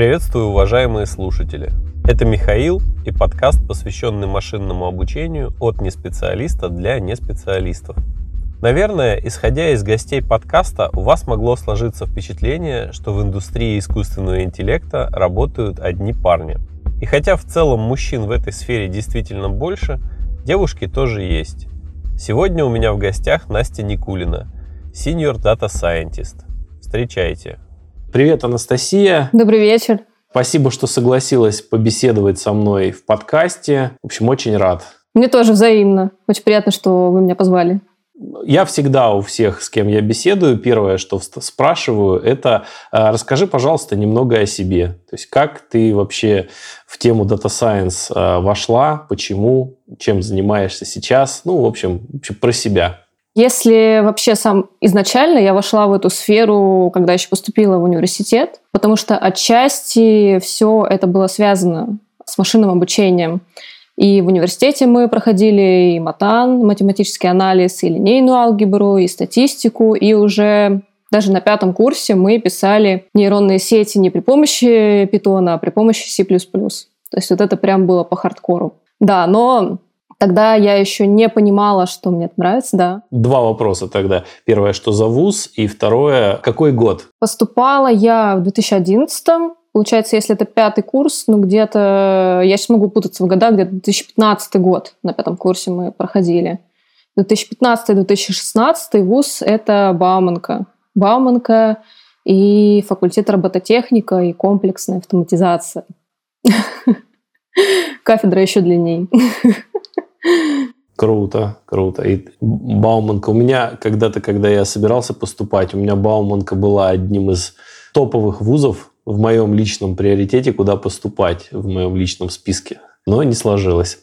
Приветствую, уважаемые слушатели. Это Михаил и подкаст, посвященный машинному обучению от неспециалиста для неспециалистов. Наверное, исходя из гостей подкаста, у вас могло сложиться впечатление, что в индустрии искусственного интеллекта работают одни парни. И хотя в целом мужчин в этой сфере действительно больше, девушки тоже есть. Сегодня у меня в гостях Настя Никулина, Senior Data Scientist. Встречайте. Привет, Анастасия. Добрый вечер. Спасибо, что согласилась побеседовать со мной в подкасте. В общем, очень рад. Мне тоже взаимно. Очень приятно, что вы меня позвали. Я всегда у всех, с кем я беседую, первое, что спрашиваю, это э, расскажи, пожалуйста, немного о себе. То есть как ты вообще в тему Data Science э, вошла, почему, чем занимаешься сейчас, ну, в общем про себя. Если вообще сам изначально я вошла в эту сферу, когда еще поступила в университет, потому что отчасти все это было связано с машинным обучением. И в университете мы проходили и матан, математический анализ, и линейную алгебру, и статистику, и уже даже на пятом курсе мы писали нейронные сети не при помощи питона, а при помощи C++. То есть вот это прям было по хардкору. Да, но Тогда я еще не понимала, что мне это нравится, да. Два вопроса тогда. Первое, что за вуз, и второе, какой год? Поступала я в 2011 Получается, если это пятый курс, ну где-то, я сейчас могу путаться в годах, где-то 2015 год на пятом курсе мы проходили. 2015-2016 вуз – это Бауманка. Бауманка и факультет робототехника и комплексная автоматизация. Кафедра еще длинней. Круто, круто. И Бауманка. У меня когда-то, когда я собирался поступать, у меня Бауманка была одним из топовых вузов в моем личном приоритете, куда поступать в моем личном списке. Но не сложилось.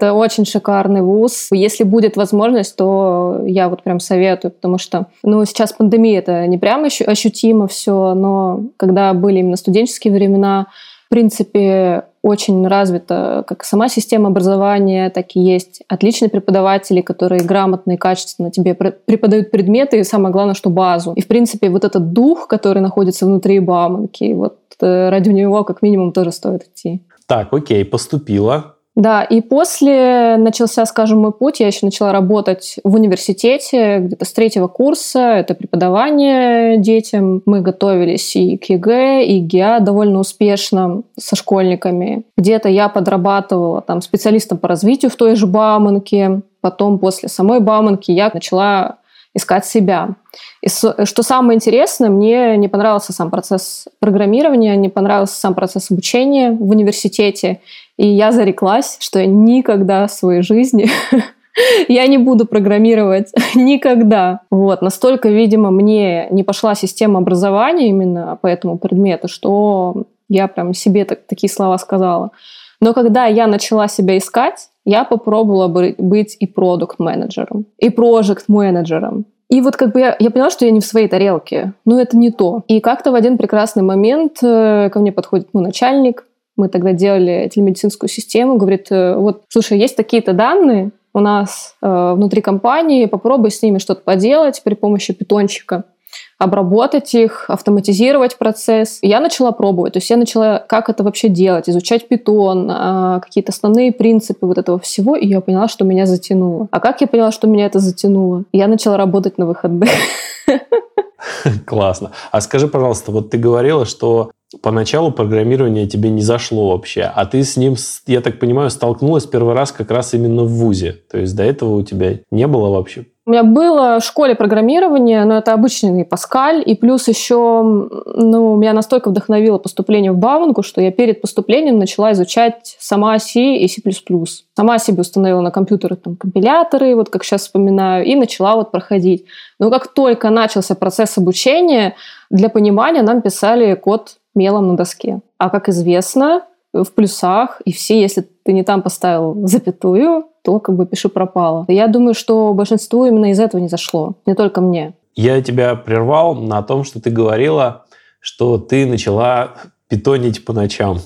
Это очень шикарный вуз. Если будет возможность, то я вот прям советую, потому что, ну, сейчас пандемия, это не прям ощутимо все, но когда были именно студенческие времена, принципе, очень развита как сама система образования, так и есть отличные преподаватели, которые грамотно и качественно тебе преподают предметы, и самое главное, что базу. И, в принципе, вот этот дух, который находится внутри Бауманки, вот э, ради него как минимум тоже стоит идти. Так, окей, поступила. Да, и после начался, скажем, мой путь. Я еще начала работать в университете где-то с третьего курса. Это преподавание детям. Мы готовились и к ЕГЭ, и ГИА довольно успешно со школьниками. Где-то я подрабатывала там специалистом по развитию в той же Бауманке. Потом после самой Бауманки я начала искать себя. И что самое интересное, мне не понравился сам процесс программирования, не понравился сам процесс обучения в университете. И я зареклась, что я никогда в своей жизни я не буду программировать никогда. Вот. Настолько, видимо, мне не пошла система образования именно по этому предмету, что я прям себе так, такие слова сказала. Но когда я начала себя искать, я попробовала быть и продукт-менеджером, и проект-менеджером. И вот как бы я, я поняла, что я не в своей тарелке. Но это не то. И как-то в один прекрасный момент э, ко мне подходит мой начальник. Мы тогда делали телемедицинскую систему. Говорит, э, вот, слушай, есть такие-то данные у нас э, внутри компании, попробуй с ними что-то поделать при помощи питончика обработать их, автоматизировать процесс. Я начала пробовать, то есть я начала, как это вообще делать, изучать питон, а, какие-то основные принципы вот этого всего, и я поняла, что меня затянуло. А как я поняла, что меня это затянуло? Я начала работать на выходных. Классно. А скажи, пожалуйста, вот ты говорила, что поначалу программирование тебе не зашло вообще, а ты с ним, я так понимаю, столкнулась первый раз как раз именно в ВУЗе. То есть до этого у тебя не было вообще у меня было в школе программирование, но это обычный Паскаль, и плюс еще, ну, меня настолько вдохновило поступление в Бауманку, что я перед поступлением начала изучать сама C и C++. Сама себе установила на компьютеры там компиляторы, вот как сейчас вспоминаю, и начала вот проходить. Но как только начался процесс обучения, для понимания нам писали код мелом на доске. А как известно, в плюсах, и все, если ты не там поставил запятую, то как бы пиши пропало. Я думаю, что большинству именно из этого не зашло, не только мне. Я тебя прервал на том, что ты говорила, что ты начала питонить по ночам.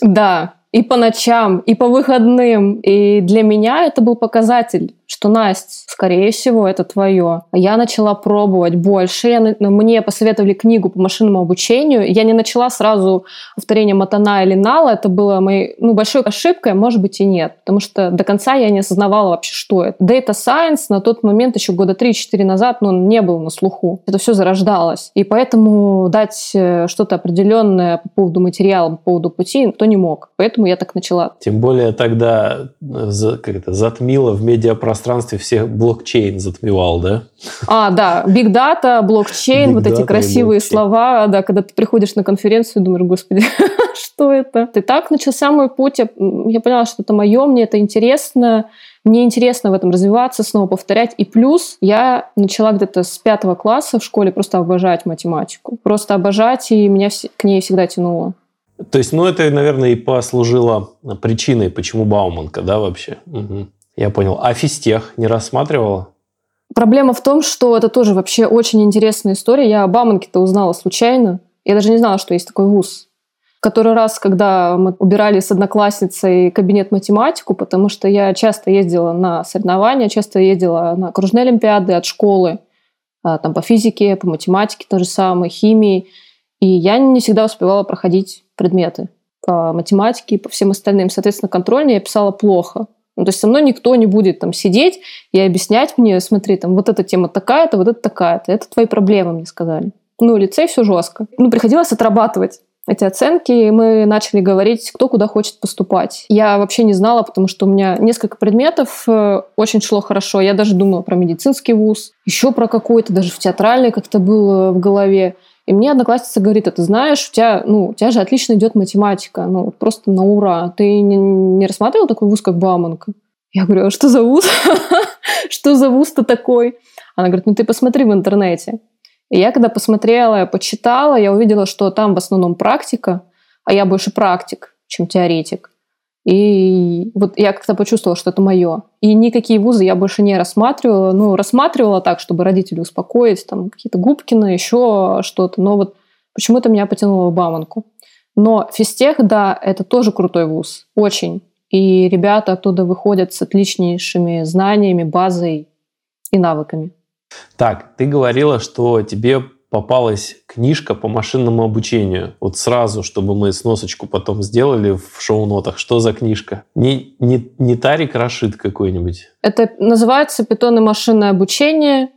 Да, и по ночам, и по выходным. И для меня это был показатель, что Настя, скорее всего, это твое. Я начала пробовать больше. Я, мне посоветовали книгу по машинному обучению. Я не начала сразу повторение Матана или Нала. Это было моей ну, большой ошибкой, а может быть и нет. Потому что до конца я не осознавала вообще, что это. Data Science на тот момент, еще года 3-4 назад, ну, не был на слуху. Это все зарождалось. И поэтому дать э, что-то определенное по поводу материала, по поводу пути никто не мог. Поэтому я так начала. Тем более тогда э, как это, затмило в медиапространстве пространстве всех блокчейн затмевал, да? А, да, big data, блокчейн, вот эти красивые слова, да, когда ты приходишь на конференцию, думаешь, господи, что это? И так начался мой путь, я, я поняла, что это мое, мне это интересно, мне интересно в этом развиваться, снова повторять. И плюс я начала где-то с пятого класса в школе просто обожать математику. Просто обожать, и меня к ней всегда тянуло. То есть, ну, это, наверное, и послужило причиной, почему Бауманка, да, вообще? Угу. Я понял. А физтех не рассматривала? Проблема в том, что это тоже вообще очень интересная история. Я о Баманке-то узнала случайно. Я даже не знала, что есть такой вуз. Который раз, когда мы убирали с одноклассницей кабинет математику, потому что я часто ездила на соревнования, часто ездила на окружные олимпиады от школы, а, там по физике, по математике то же самое, химии. И я не всегда успевала проходить предметы по математике и по всем остальным. Соответственно, контрольные я писала плохо. Ну, то есть со мной никто не будет там сидеть и объяснять мне, смотри, там вот эта тема такая-то, вот это такая-то. Это твои проблемы, мне сказали. Ну, лицей все жестко. Ну, приходилось отрабатывать эти оценки, и мы начали говорить, кто куда хочет поступать. Я вообще не знала, потому что у меня несколько предметов э, очень шло хорошо. Я даже думала про медицинский вуз, еще про какой-то, даже в театральный как-то было в голове. И мне одноклассница говорит, а ты знаешь, у тебя, ну, у тебя же отлично идет математика, ну, просто на ура. Ты не, не рассматривал такой вуз, как Бауманка? Я говорю, а что за вуз? что за вуз-то такой? Она говорит, ну ты посмотри в интернете. И я когда посмотрела, почитала, я увидела, что там в основном практика, а я больше практик, чем теоретик. И вот я как-то почувствовала, что это мое. И никакие вузы я больше не рассматривала. Ну, рассматривала так, чтобы родителей успокоить, там какие-то Губкины, еще что-то. Но вот почему-то меня потянуло в Бауманку. Но физтех, да, это тоже крутой вуз. Очень. И ребята оттуда выходят с отличнейшими знаниями, базой и навыками. Так, ты говорила, что тебе попалась книжка по машинному обучению. Вот сразу, чтобы мы сносочку потом сделали в шоу-нотах. Что за книжка? Не, не, не Тарик Рашид какой-нибудь? Это называется «Питон и машинное обучение»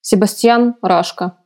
Себастьян Рашка.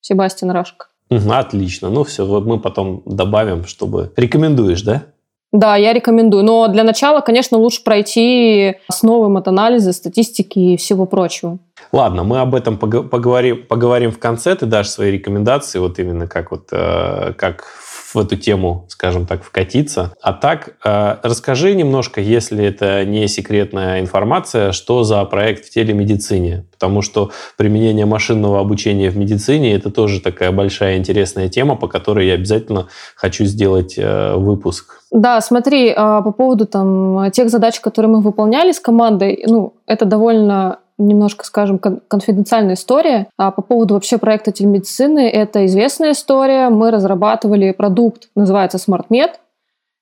Себастьян Рашка. Отлично. Ну все, вот мы потом добавим, чтобы... Рекомендуешь, да? Да, я рекомендую. Но для начала, конечно, лучше пройти основы матанализа, статистики и всего прочего. Ладно, мы об этом поговорим, поговорим в конце. Ты дашь свои рекомендации, вот именно как, вот, э, как в эту тему, скажем так, вкатиться. А так, э, расскажи немножко, если это не секретная информация, что за проект в телемедицине. Потому что применение машинного обучения в медицине – это тоже такая большая интересная тема, по которой я обязательно хочу сделать э, выпуск. Да, смотри, по поводу там, тех задач, которые мы выполняли с командой, ну, это довольно немножко, скажем, конфиденциальная история. А по поводу вообще проекта телемедицины, это известная история. Мы разрабатывали продукт, называется SmartMed.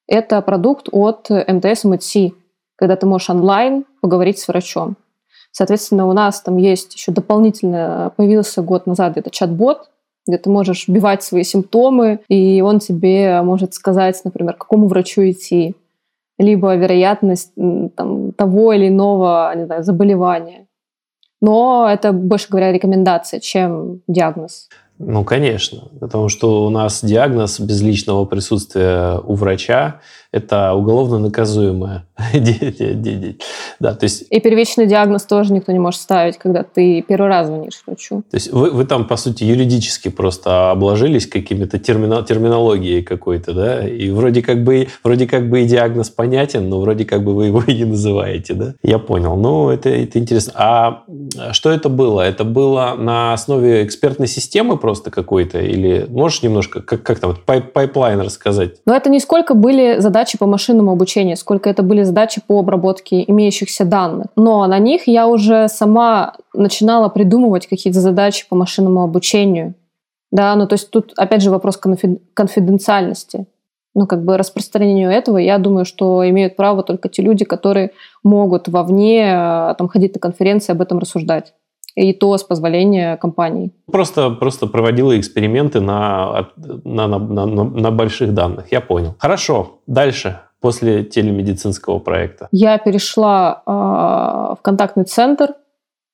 Это продукт от МТС МТС, когда ты можешь онлайн поговорить с врачом. Соответственно, у нас там есть еще дополнительно, появился год назад где-то чат-бот, где ты можешь вбивать свои симптомы, и он тебе может сказать, например, к какому врачу идти, либо вероятность там, того или иного не знаю, заболевания но это, больше говоря, рекомендация, чем диагноз. Ну, конечно, потому что у нас диагноз без личного присутствия у врача – это уголовно наказуемое. да, то есть... И первичный диагноз тоже никто не может ставить, когда ты первый раз звонишь врачу. То есть вы, вы там, по сути, юридически просто обложились какими-то термина, терминологией какой-то, да? И вроде как, бы, вроде как бы и диагноз понятен, но вроде как бы вы его и не называете, да? Я понял. Ну, это, это интересно. А что это было? Это было на основе экспертной системы просто какой-то? Или можешь немножко, как, как там, pipeline рассказать? Ну, это не сколько были задачи по машинному обучению, сколько это были задачи по обработке имеющихся данных. Но на них я уже сама начинала придумывать какие-то задачи по машинному обучению. Да, ну то есть тут опять же вопрос конфиденциальности. ну, как бы распространению этого, я думаю, что имеют право только те люди, которые могут вовне э, там, ходить на конференции, об этом рассуждать. И то с позволения компании. Просто, просто проводила эксперименты на, на, на, на, на больших данных. Я понял. Хорошо. Дальше после телемедицинского проекта? Я перешла э, в контактный центр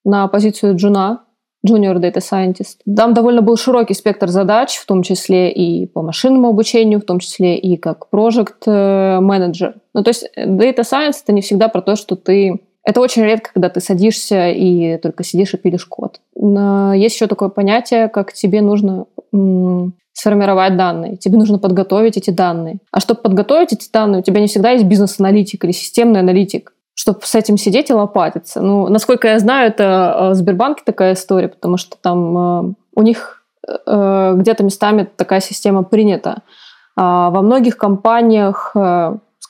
на позицию джуна, Junior Data Scientist. Там довольно был широкий спектр задач, в том числе и по машинному обучению, в том числе и как project менеджер. Ну, то есть Data Science — это не всегда про то, что ты... Это очень редко, когда ты садишься и только сидишь и пилишь код. Но есть еще такое понятие, как тебе нужно сформировать данные, тебе нужно подготовить эти данные. А чтобы подготовить эти данные, у тебя не всегда есть бизнес-аналитик или системный аналитик чтобы с этим сидеть и лопатиться. Ну, насколько я знаю, это э, в Сбербанке такая история, потому что там э, у них э, где-то местами такая система принята. А во многих компаниях,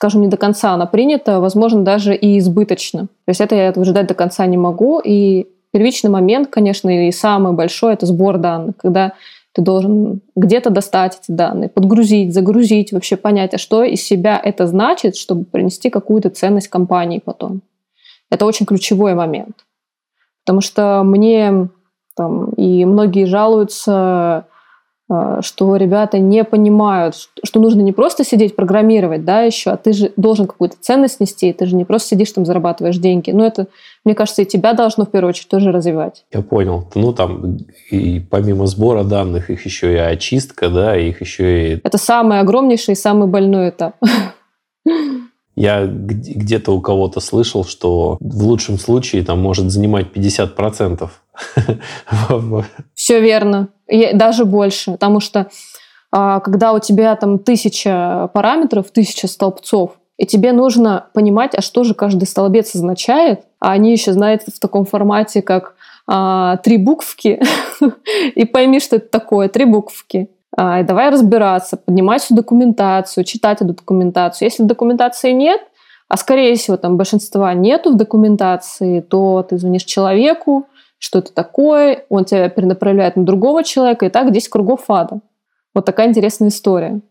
скажем, не до конца она принята, возможно, даже и избыточно. То есть это я этого ждать до конца не могу. И первичный момент, конечно, и самый большой – это сбор данных, когда ты должен где-то достать эти данные, подгрузить, загрузить, вообще понять, а что из себя это значит, чтобы принести какую-то ценность компании потом. Это очень ключевой момент. Потому что мне там, и многие жалуются, что ребята не понимают, что нужно не просто сидеть программировать, да, еще, а ты же должен какую-то ценность нести, ты же не просто сидишь там зарабатываешь деньги. Ну, это, мне кажется, и тебя должно в первую очередь тоже развивать. Я понял. Ну, там и помимо сбора данных, их еще и очистка, да, их еще и... Это самый огромнейший и самый больной этап. Я где-то у кого-то слышал, что в лучшем случае там может занимать 50%. Все верно даже больше, потому что а, когда у тебя там тысяча параметров, тысяча столбцов, и тебе нужно понимать, а что же каждый столбец означает, а они еще, знаете, в таком формате, как а, три буквки, и пойми, что это такое, три буквки. А, и давай разбираться, поднимать всю документацию, читать эту документацию. Если документации нет, а скорее всего там большинства нету в документации, то ты звонишь человеку, что это такое, он тебя перенаправляет на другого человека, и так 10 кругов ада. Вот такая интересная история.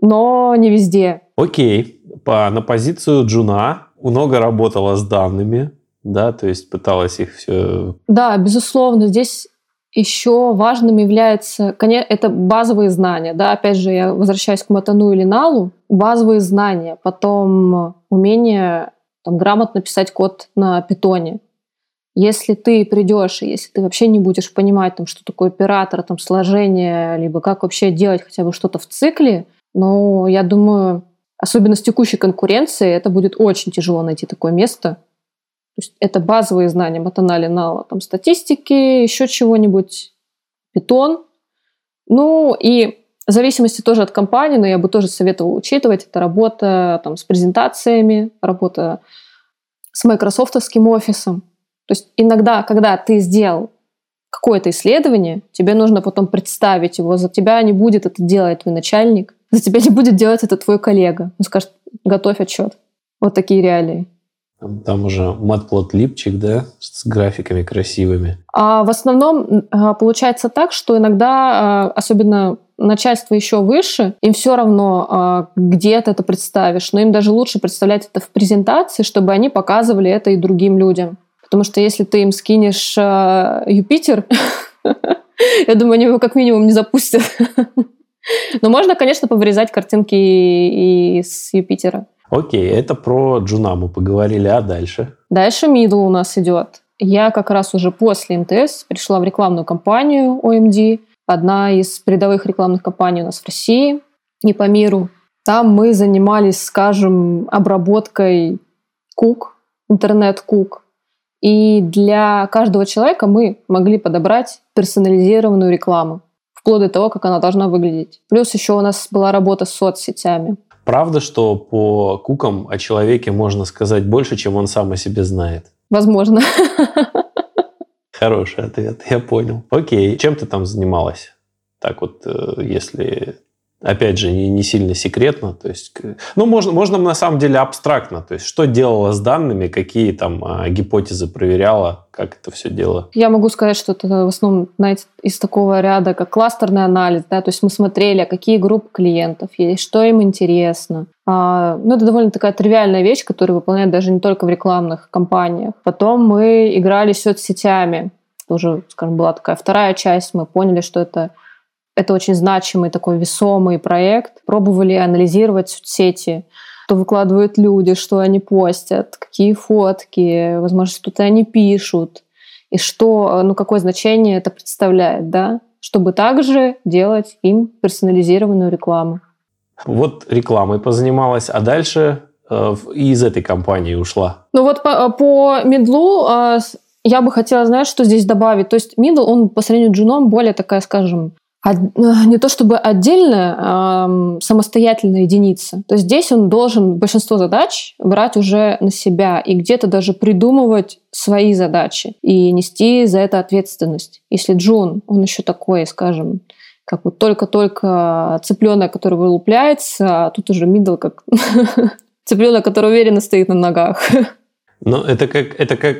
Но не везде. Окей. По, на позицию Джуна много работала с данными, да, то есть пыталась их все... Да, безусловно. Здесь еще важным является, конечно, это базовые знания, да, опять же, я возвращаюсь к Матану или Налу, базовые знания, потом умение там, грамотно писать код на питоне, если ты придешь, если ты вообще не будешь понимать, там, что такое оператор, там, сложение, либо как вообще делать хотя бы что-то в цикле, ну, я думаю, особенно с текущей конкуренцией, это будет очень тяжело найти такое место. То есть это базовые знания матанали нала, там, статистики, еще чего-нибудь, питон. Ну, и в зависимости тоже от компании, но я бы тоже советовала учитывать, это работа там, с презентациями, работа с майкрософтовским офисом. То есть иногда, когда ты сделал какое-то исследование, тебе нужно потом представить его, за тебя не будет это делать твой начальник, за тебя не будет делать это твой коллега. Он скажет, готовь отчет. Вот такие реалии. Там, там уже матплот-липчик, да, с графиками красивыми. А в основном а, получается так, что иногда, а, особенно начальство еще выше, им все равно, а, где ты это представишь, но им даже лучше представлять это в презентации, чтобы они показывали это и другим людям. Потому что если ты им скинешь э, Юпитер, я думаю, они его как минимум не запустят. Но можно, конечно, повырезать картинки из Jupyter а. Окей, это про Джуна мы поговорили, а дальше? Дальше middle у нас идет. Я как раз уже после МТС пришла в рекламную кампанию OMD, одна из передовых рекламных кампаний у нас в России, не по миру. Там мы занимались, скажем, обработкой кук, интернет-кук. И для каждого человека мы могли подобрать персонализированную рекламу, вплоть до того, как она должна выглядеть. Плюс еще у нас была работа с соцсетями. Правда, что по кукам о человеке можно сказать больше, чем он сам о себе знает? Возможно. Хороший ответ, я понял. Окей, чем ты там занималась? Так вот, э, если опять же, не, не сильно секретно. То есть, ну, можно, можно на самом деле абстрактно. То есть, что делала с данными, какие там а, гипотезы проверяла, как это все дело? Я могу сказать, что это в основном, знаете, из такого ряда, как кластерный анализ, да, то есть мы смотрели, какие группы клиентов есть, что им интересно. А, ну, это довольно такая тривиальная вещь, которую выполняют даже не только в рекламных кампаниях. Потом мы играли с соцсетями. Тоже, скажем, была такая вторая часть. Мы поняли, что это это очень значимый такой весомый проект. Пробовали анализировать соцсети, что выкладывают люди, что они постят, какие фотки, возможно, что-то они пишут, и что, ну, какое значение это представляет, да, чтобы также делать им персонализированную рекламу. Вот рекламой позанималась, а дальше э, из этой компании ушла. Ну вот по, по медлу э, я бы хотела, знать, что здесь добавить. То есть middle, он по сравнению с джуном более такая, скажем, Э, не то чтобы отдельная, а самостоятельная единица. То здесь он должен большинство задач брать уже на себя и где-то даже придумывать свои задачи и нести за это ответственность. Если Джун, он еще такой, скажем, как вот только-только цыпленок, который вылупляется, а тут уже мидл как цыпленок, который уверенно стоит на ногах. Ну, это как, это как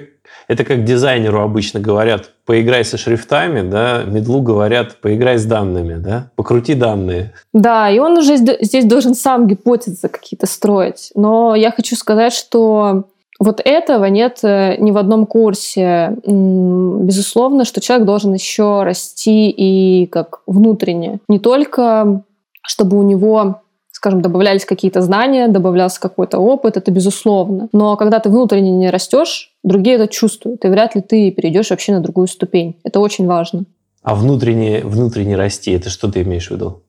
это как дизайнеру обычно говорят, поиграй со шрифтами, да, медлу говорят, поиграй с данными, да, покрути данные. Да, и он уже здесь должен сам гипотезы какие-то строить. Но я хочу сказать, что вот этого нет э, ни в одном курсе. Безусловно, что человек должен еще расти и как внутренне. Не только чтобы у него скажем, добавлялись какие-то знания, добавлялся какой-то опыт, это безусловно. Но когда ты внутренне не растешь, другие это чувствуют, и вряд ли ты перейдешь вообще на другую ступень. Это очень важно. А внутренне, внутренне расти, это что ты имеешь в виду?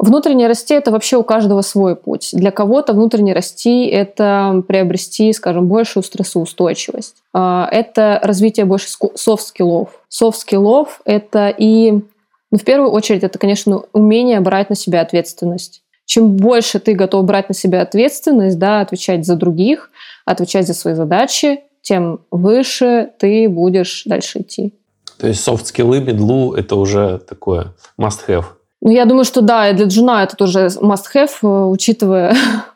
Внутренне расти – это вообще у каждого свой путь. Для кого-то внутренне расти – это приобрести, скажем, большую стрессоустойчивость. А, это развитие больше софт-скиллов. Софт-скиллов – это и, ну, в первую очередь, это, конечно, умение брать на себя ответственность чем больше ты готов брать на себя ответственность, да, отвечать за других, отвечать за свои задачи, тем выше ты будешь дальше идти. То есть софт-скиллы, медлу – это уже такое must-have? Ну, я думаю, что да, и для джуна это тоже must-have, э, учитывая,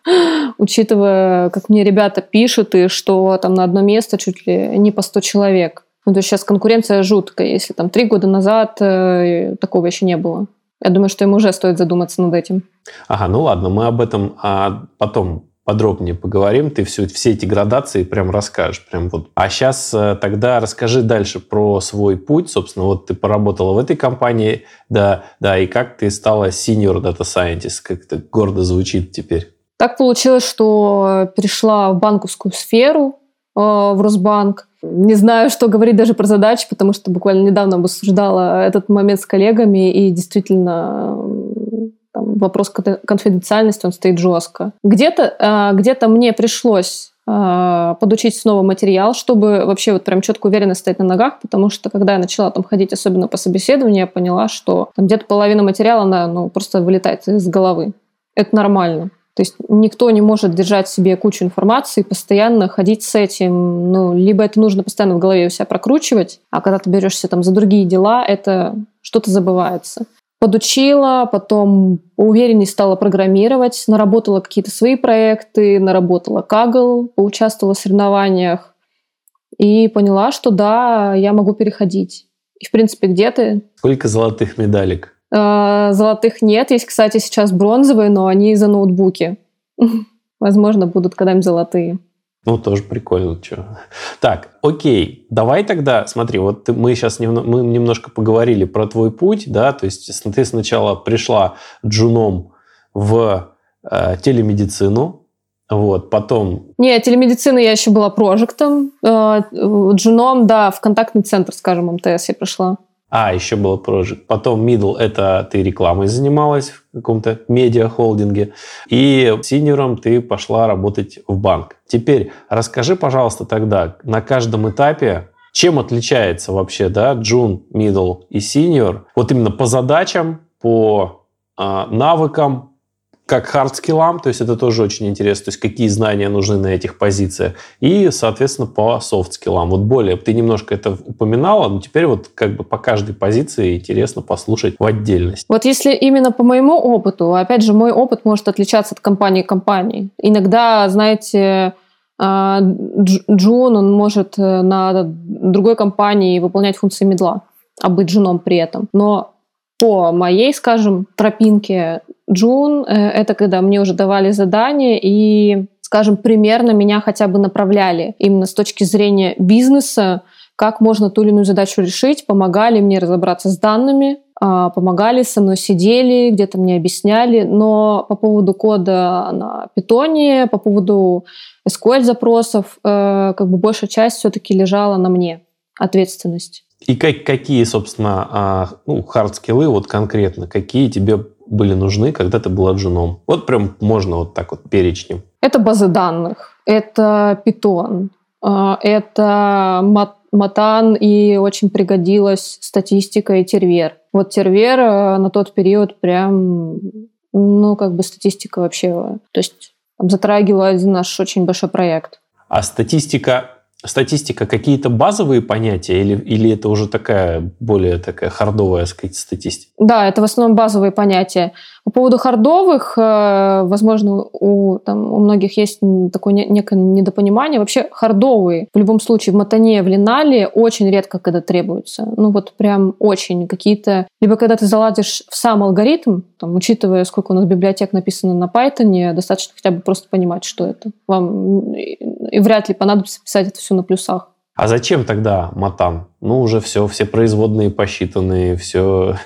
учитывая, как мне ребята пишут, и что там на одно место чуть ли не по 100 человек. Ну, то есть сейчас конкуренция жуткая. Если там три года назад э, такого еще не было. Я думаю, что ему уже стоит задуматься над этим. Ага, ну ладно, мы об этом а, потом подробнее поговорим. Ты все, все эти градации прям расскажешь. Прям вот. А сейчас э, тогда расскажи дальше про свой путь. Собственно, вот ты поработала в этой компании, да, да, и как ты стала senior data scientist, как это гордо звучит теперь. Так получилось, что перешла в банковскую сферу, э, в Росбанк. Не знаю, что говорить даже про задачи, потому что буквально недавно обсуждала этот момент с коллегами, и действительно там, вопрос конфиденциальности, он стоит жестко. Где-то а, где мне пришлось а, подучить снова материал, чтобы вообще вот прям четко уверенно стоять на ногах, потому что когда я начала там ходить, особенно по собеседованию, я поняла, что где-то половина материала, она ну, просто вылетает из головы. Это нормально. То есть никто не может держать себе кучу информации постоянно ходить с этим. Ну, либо это нужно постоянно в голове у себя прокручивать, а когда ты берешься там за другие дела, это что-то забывается. Подучила, потом увереннее стала программировать, наработала какие-то свои проекты, наработала Kaggle, поучаствовала в соревнованиях и поняла, что да, я могу переходить. И, в принципе, где ты? Сколько золотых медалек? Э, золотых нет. Есть, кстати, сейчас бронзовые, но они за ноутбуки. Возможно, будут когда-нибудь золотые. Ну, тоже прикольно. Что. Так, окей. Давай тогда, смотри, вот ты, мы сейчас немно, мы немножко поговорили про твой путь, да, то есть ты сначала пришла джуном в э, телемедицину, вот, потом... Не, телемедицина я еще была прожектом. Э, джуном, да, в контактный центр, скажем, МТС я пришла. А, еще было Project. Потом Middle – это ты рекламой занималась в каком-то медиа-холдинге. И синьором ты пошла работать в банк. Теперь расскажи, пожалуйста, тогда на каждом этапе, чем отличается вообще, да, Джун, Middle и Senior? Вот именно по задачам, по э, навыкам, как хардскиллам, то есть это тоже очень интересно, то есть какие знания нужны на этих позициях, и, соответственно, по софтскиллам. Вот более, ты немножко это упоминала, но теперь вот как бы по каждой позиции интересно послушать в отдельности. Вот если именно по моему опыту, опять же, мой опыт может отличаться от компании к компании. Иногда, знаете, а, Джун, он может э, на другой компании выполнять функции мидла, а быть джуном при этом. Но по моей, скажем, тропинке Джун, э, это когда мне уже давали задание и, скажем, примерно меня хотя бы направляли именно с точки зрения бизнеса, как можно ту или иную задачу решить, помогали мне разобраться с данными, а, помогали, со мной сидели, где-то мне объясняли, но по поводу кода на питоне, по поводу SQL запросов, э, как бы большая часть все-таки лежала на мне, ответственность. И как, какие, собственно, а, ну, хардскиллы вот конкретно, какие тебе были нужны, когда ты была джуном? Вот прям можно вот так вот перечнем. Это базы данных, это питон, а, это матан и очень пригодилась статистика и тервер. Вот тервер э, на тот период прям, ну, как бы статистика вообще, то есть затрагивала один наш очень большой проект. А статистика статистика какие-то базовые понятия или, или это уже такая более такая хардовая сказать, статистика? Да, это в основном базовые понятия. По поводу хардовых, э, возможно, у, там, у многих есть такое некое недопонимание. Вообще хардовые в любом случае в матане, в линале очень редко когда требуются. Ну вот прям очень какие-то... Либо когда ты заладишь в сам алгоритм, там, учитывая, сколько у нас библиотек написано на Python, достаточно хотя бы просто понимать, что это. Вам и вряд ли понадобится писать это все на плюсах. А зачем тогда матан? Ну, уже все, все производные посчитанные, все...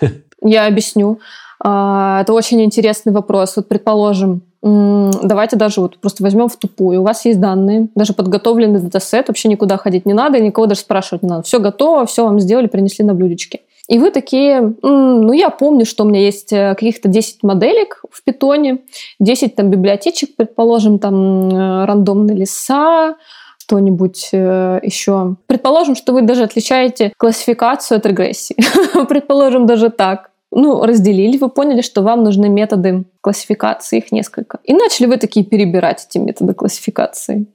Я объясню. А, это очень интересный вопрос. Вот, предположим, давайте даже вот просто возьмем в тупую. У вас есть данные, даже подготовленный датасет, вообще никуда ходить не надо, никого даже спрашивать не надо. Все готово, все вам сделали, принесли на блюдечке. И вы такие, ну, я помню, что у меня есть э, каких-то 10 моделек в питоне, 10 там библиотечек, предположим, там э, рандомные леса, что-нибудь э, еще. Предположим, что вы даже отличаете классификацию от регрессии. Предположим, даже так ну, разделили, вы поняли, что вам нужны методы классификации, их несколько. И начали вы такие перебирать эти методы классификации.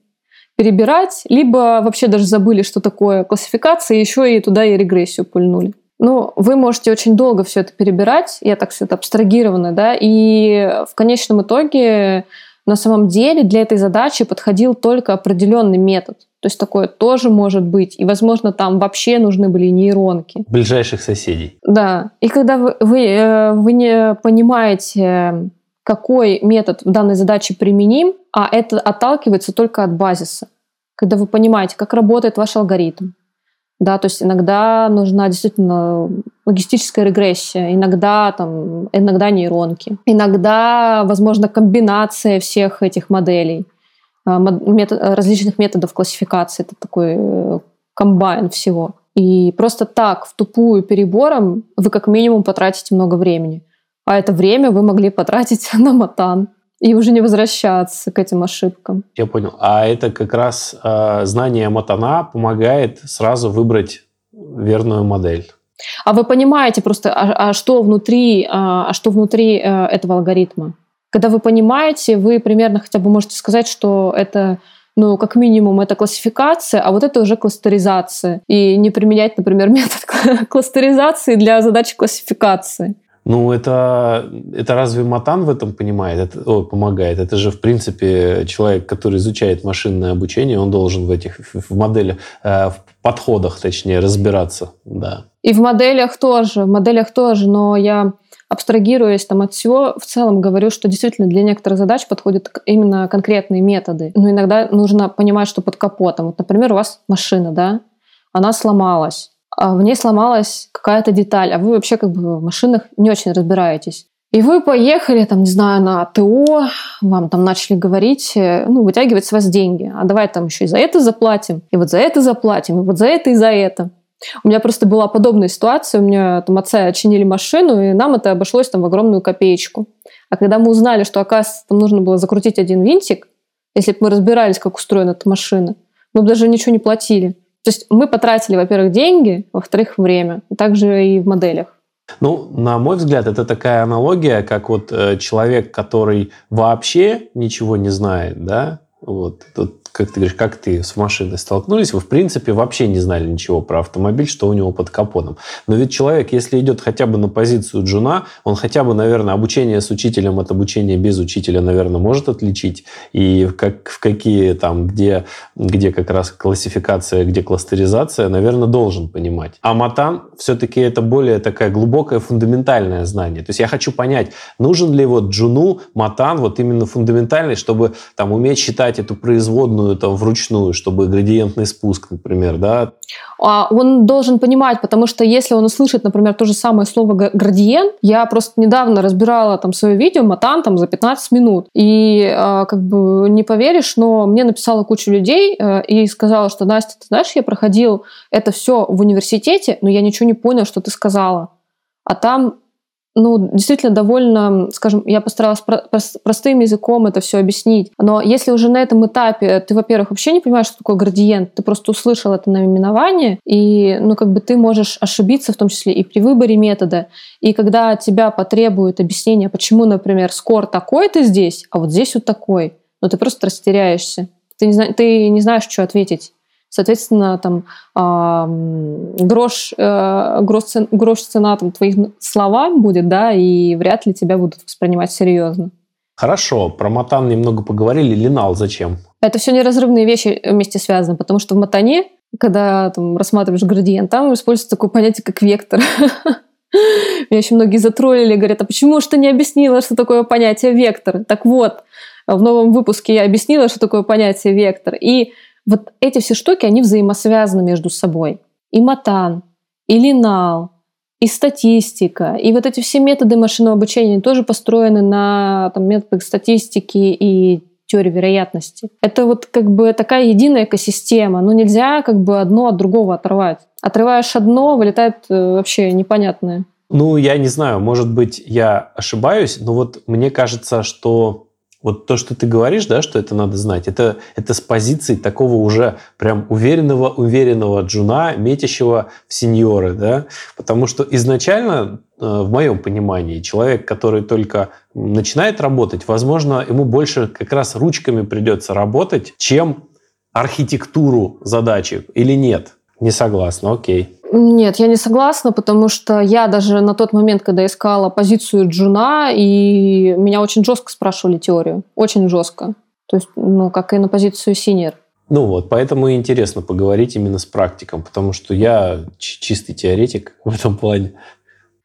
Перебирать, либо вообще даже забыли, что такое классификация, еще и туда и регрессию пульнули. Ну, вы можете очень долго все это перебирать, я так все это абстрагированно, да, и в конечном итоге на самом деле для этой задачи подходил только определенный метод. То есть такое тоже может быть. И, возможно, там вообще нужны были нейронки. Ближайших соседей. Да. И когда вы, вы, э, вы не понимаете, какой метод в данной задаче применим, а это отталкивается только от базиса. Когда вы понимаете, как работает ваш алгоритм, да, то есть иногда нужна действительно логистическая регрессия, иногда там, иногда нейронки, иногда, возможно, комбинация всех этих моделей. А, метод, различных методов классификации. Это такой э, комбайн всего. И просто так, в тупую перебором, вы как минимум потратите много времени. А это время вы могли потратить на матан и уже не возвращаться к этим ошибкам. Я понял. А это как раз э, знание матана помогает сразу выбрать верную модель. А вы понимаете просто, а, а что внутри, а, а что внутри э, этого алгоритма? Когда вы понимаете, вы примерно хотя бы можете сказать, что это ну, как минимум, это классификация, а вот это уже кластеризация. И не применять, например, метод кластеризации для задач классификации. Ну, это, это разве Матан в этом понимает, это, о, помогает? Это же, в принципе, человек, который изучает машинное обучение, он должен в этих в моделях, э, в подходах, точнее, разбираться. Да. И в моделях тоже, в моделях тоже, но я абстрагируясь там от всего, в целом говорю, что действительно для некоторых задач подходят именно конкретные методы. Но иногда нужно понимать, что под капотом. Вот, например, у вас машина, да, она сломалась, а в ней сломалась какая-то деталь, а вы вообще как бы в машинах не очень разбираетесь. И вы поехали, там, не знаю, на ТО, вам там начали говорить, э, ну, вытягивать с вас деньги. А давай там еще и за это заплатим, и вот за это заплатим, и вот за это и за это. У меня просто была подобная ситуация. У меня там отца чинили машину, и нам это обошлось там в огромную копеечку. А когда мы узнали, что, оказывается, там нужно было закрутить один винтик, если бы мы разбирались, как устроена эта машина, мы бы даже ничего не платили. То есть мы потратили, во-первых, деньги, во-вторых, время. Также и в моделях. Ну, на мой взгляд, это такая аналогия, как вот э, человек, который вообще ничего не знает, да, вот, тут как ты говоришь, как ты с машиной столкнулись, вы, в принципе, вообще не знали ничего про автомобиль, что у него под капотом. Но ведь человек, если идет хотя бы на позицию джуна, он хотя бы, наверное, обучение с учителем от обучения без учителя, наверное, может отличить. И как, в какие там, где, где как раз классификация, где кластеризация, наверное, должен понимать. А матан все-таки это более такая глубокое фундаментальное знание. То есть я хочу понять, нужен ли вот джуну матан вот именно фундаментальный, чтобы там уметь считать эту производную подобную там вручную, чтобы градиентный спуск, например, да? А он должен понимать, потому что если он услышит, например, то же самое слово градиент, я просто недавно разбирала там свое видео матан там за 15 минут, и э, как бы не поверишь, но мне написала куча людей э, и сказала, что Настя, ты знаешь, я проходил это все в университете, но я ничего не понял, что ты сказала. А там ну, действительно довольно, скажем, я постаралась про- простым языком это все объяснить. Но если уже на этом этапе ты, во-первых, вообще не понимаешь, что такое градиент, ты просто услышал это наименование, и, ну, как бы ты можешь ошибиться в том числе и при выборе метода. И когда тебя потребуют объяснения, почему, например, скор такой-то здесь, а вот здесь вот такой, ну, ты просто растеряешься. Ты не, ты не знаешь, что ответить. Соответственно, там э, грош, э, грош, грош цена там, твоих словам будет, да, и вряд ли тебя будут воспринимать серьезно. Хорошо, про матан немного поговорили. Линал зачем? Это все неразрывные вещи вместе связаны, потому что в матане, когда там, рассматриваешь градиент, там используется такое понятие, как вектор. Меня очень многие затроллили, говорят, а почему что не объяснила, что такое понятие вектор? Так вот, в новом выпуске я объяснила, что такое понятие вектор. И вот эти все штуки, они взаимосвязаны между собой. И матан, и линал, и статистика, и вот эти все методы машинного обучения тоже построены на там, методах статистики и теории вероятности. Это вот как бы такая единая экосистема, но нельзя как бы одно от другого оторвать. Отрываешь одно, вылетает э, вообще непонятное. Ну, я не знаю, может быть, я ошибаюсь, но вот мне кажется, что вот то, что ты говоришь, да, что это надо знать, это, это с позиции такого уже прям уверенного-уверенного джуна, метящего в сеньоры, да, потому что изначально, э, в моем понимании, человек, который только начинает работать, возможно, ему больше как раз ручками придется работать, чем архитектуру задачи или нет. Не согласна, окей. Нет, я не согласна, потому что я даже на тот момент, когда искала позицию джуна, и меня очень жестко спрашивали теорию. Очень жестко. То есть, ну, как и на позицию синер. Ну вот, поэтому интересно поговорить именно с практиком, потому что я чистый теоретик в этом плане.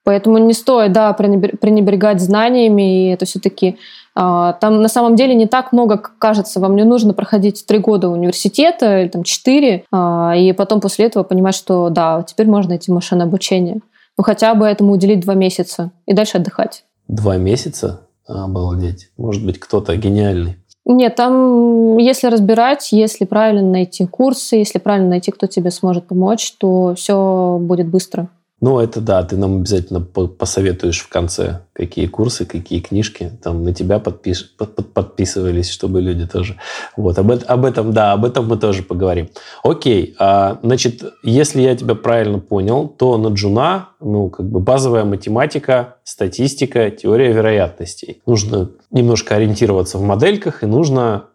Поэтому не стоит, да, пренебрегать знаниями, и это все-таки там на самом деле не так много, как кажется. Вам не нужно проходить три года университета или там четыре, а, и потом после этого понимать, что да, теперь можно идти в машинное обучение. Ну, хотя бы этому уделить два месяца и дальше отдыхать. Два месяца? Обалдеть. Может быть, кто-то гениальный. Нет, там, если разбирать, если правильно найти курсы, если правильно найти, кто тебе сможет помочь, то все будет быстро. Ну, это да, ты нам обязательно посоветуешь в конце, какие курсы, какие книжки. Там на тебя подпиш, под, под, подписывались, чтобы люди тоже... Вот, об, об этом, да, об этом мы тоже поговорим. Окей, а, значит, если я тебя правильно понял, то на Джуна, ну, как бы базовая математика, статистика, теория вероятностей. Нужно немножко ориентироваться в модельках и нужно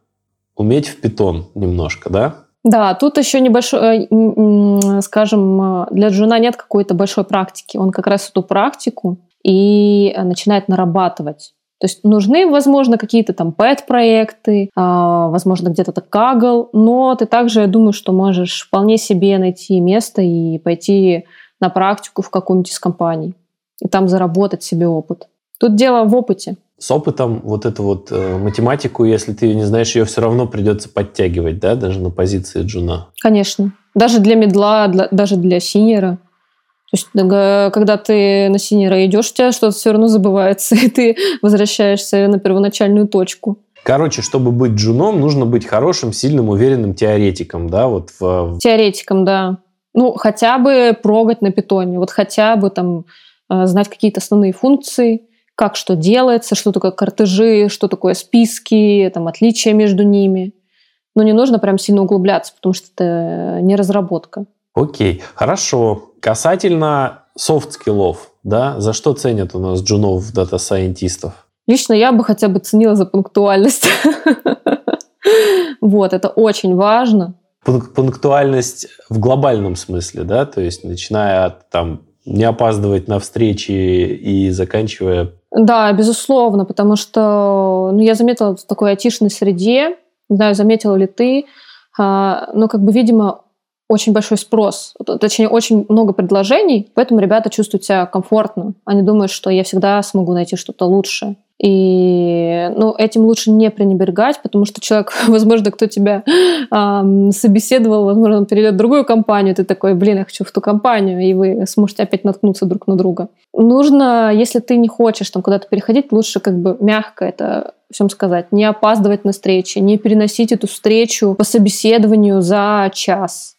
уметь в питон немножко, да? Да, тут еще небольшой, э, скажем, э, для Джуна нет какой-то большой практики. Он как раз эту практику и э, начинает нарабатывать. То есть нужны, возможно, какие-то там пэт-проекты, а, возможно, где-то Kaggle, но ты также, я думаю, что можешь вполне себе найти место и пойти на практику в каком-нибудь из компаний и там заработать себе опыт. Тут дело в опыте с опытом вот эту вот э, математику, если ты ее не знаешь, ее все равно придется подтягивать, да, даже на позиции джуна. Конечно. Даже для медла, для, даже для синера. То есть, когда ты на синера идешь, у тебя что-то все равно забывается, и ты возвращаешься на первоначальную точку. Короче, чтобы быть джуном, нужно быть хорошим, сильным, уверенным теоретиком, да, вот в... Теоретиком, да. Ну, хотя бы прогать на питоне, вот хотя бы там э, знать какие-то основные функции, как что делается, что такое кортежи, что такое списки, там, отличия между ними. Но не нужно прям сильно углубляться, потому что это не разработка. Окей, хорошо. Касательно софт-скиллов, да? За что ценят у нас джунов, дата-сайентистов? Лично я бы хотя бы ценила за пунктуальность. Вот, это очень важно. Пунктуальность в глобальном смысле, да? То есть начиная от там не опаздывать на встречи и заканчивая... Да, безусловно, потому что ну, я заметила в такой айтишной среде, не знаю, заметила ли ты, а, но как бы, видимо, очень большой спрос, точнее, очень много предложений, поэтому ребята чувствуют себя комфортно. Они думают, что я всегда смогу найти что-то лучшее. И ну, этим лучше не пренебрегать, потому что человек, возможно, кто тебя э, собеседовал, возможно, он перейдет в другую компанию, ты такой, блин, я хочу в ту компанию, и вы сможете опять наткнуться друг на друга. Нужно, если ты не хочешь там куда-то переходить, лучше как бы мягко это всем сказать, не опаздывать на встречи, не переносить эту встречу по собеседованию за час.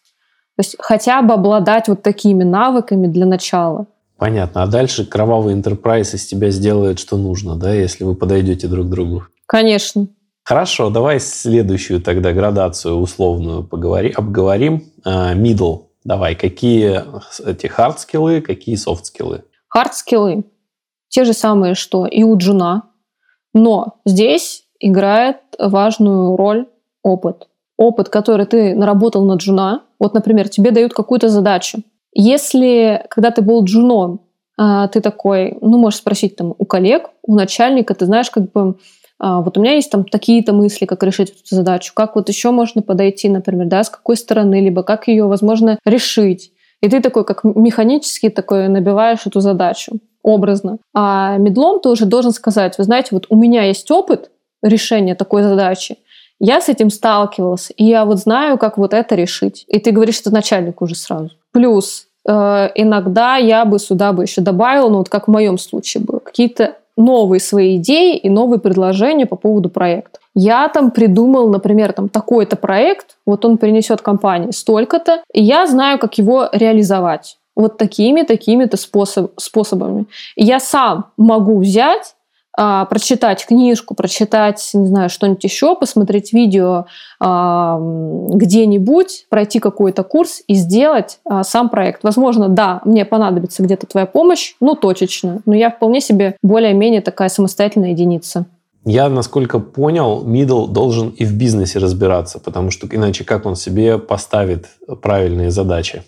То есть хотя бы обладать вот такими навыками для начала. Понятно. А дальше кровавый enterprise из тебя сделает, что нужно, да, если вы подойдете друг к другу? Конечно. Хорошо, давай следующую тогда градацию условную поговори, обговорим. Э, middle. Давай, какие тут хард-скиллы, какие софт-скиллы? Хард-скиллы те же самые, что и у джуна, но здесь играет важную роль опыт. Опыт, который ты наработал на джуна. Вот, например, тебе дают какую-то задачу. Если, когда ты был джуном, а, ты такой, ну, можешь спросить там у коллег, у начальника, ты знаешь, как бы, а, вот у меня есть там такие-то мысли, как решить эту задачу, как вот еще можно подойти, например, да, с какой стороны, либо как ее, возможно, решить. И ты такой, как механически такой набиваешь эту задачу образно. А медлом ты уже должен сказать, вы знаете, вот у меня есть опыт решения такой задачи, я с этим сталкивался, и я вот знаю, как вот это решить. И ты говоришь это начальнику уже сразу. Плюс иногда я бы сюда бы еще добавила, ну вот как в моем случае было, какие-то новые свои идеи и новые предложения по поводу проекта. Я там придумал, например, там такой-то проект, вот он принесет компании столько-то, и я знаю, как его реализовать вот такими, такими-то способ, способами. И я сам могу взять а, прочитать книжку, прочитать, не знаю, что-нибудь еще, посмотреть видео а, где-нибудь, пройти какой-то курс и сделать а, сам проект. Возможно, да, мне понадобится где-то твоя помощь, ну, точечно, но я вполне себе более-менее такая самостоятельная единица. Я, насколько понял, middle должен и в бизнесе разбираться, потому что иначе как он себе поставит правильные задачи?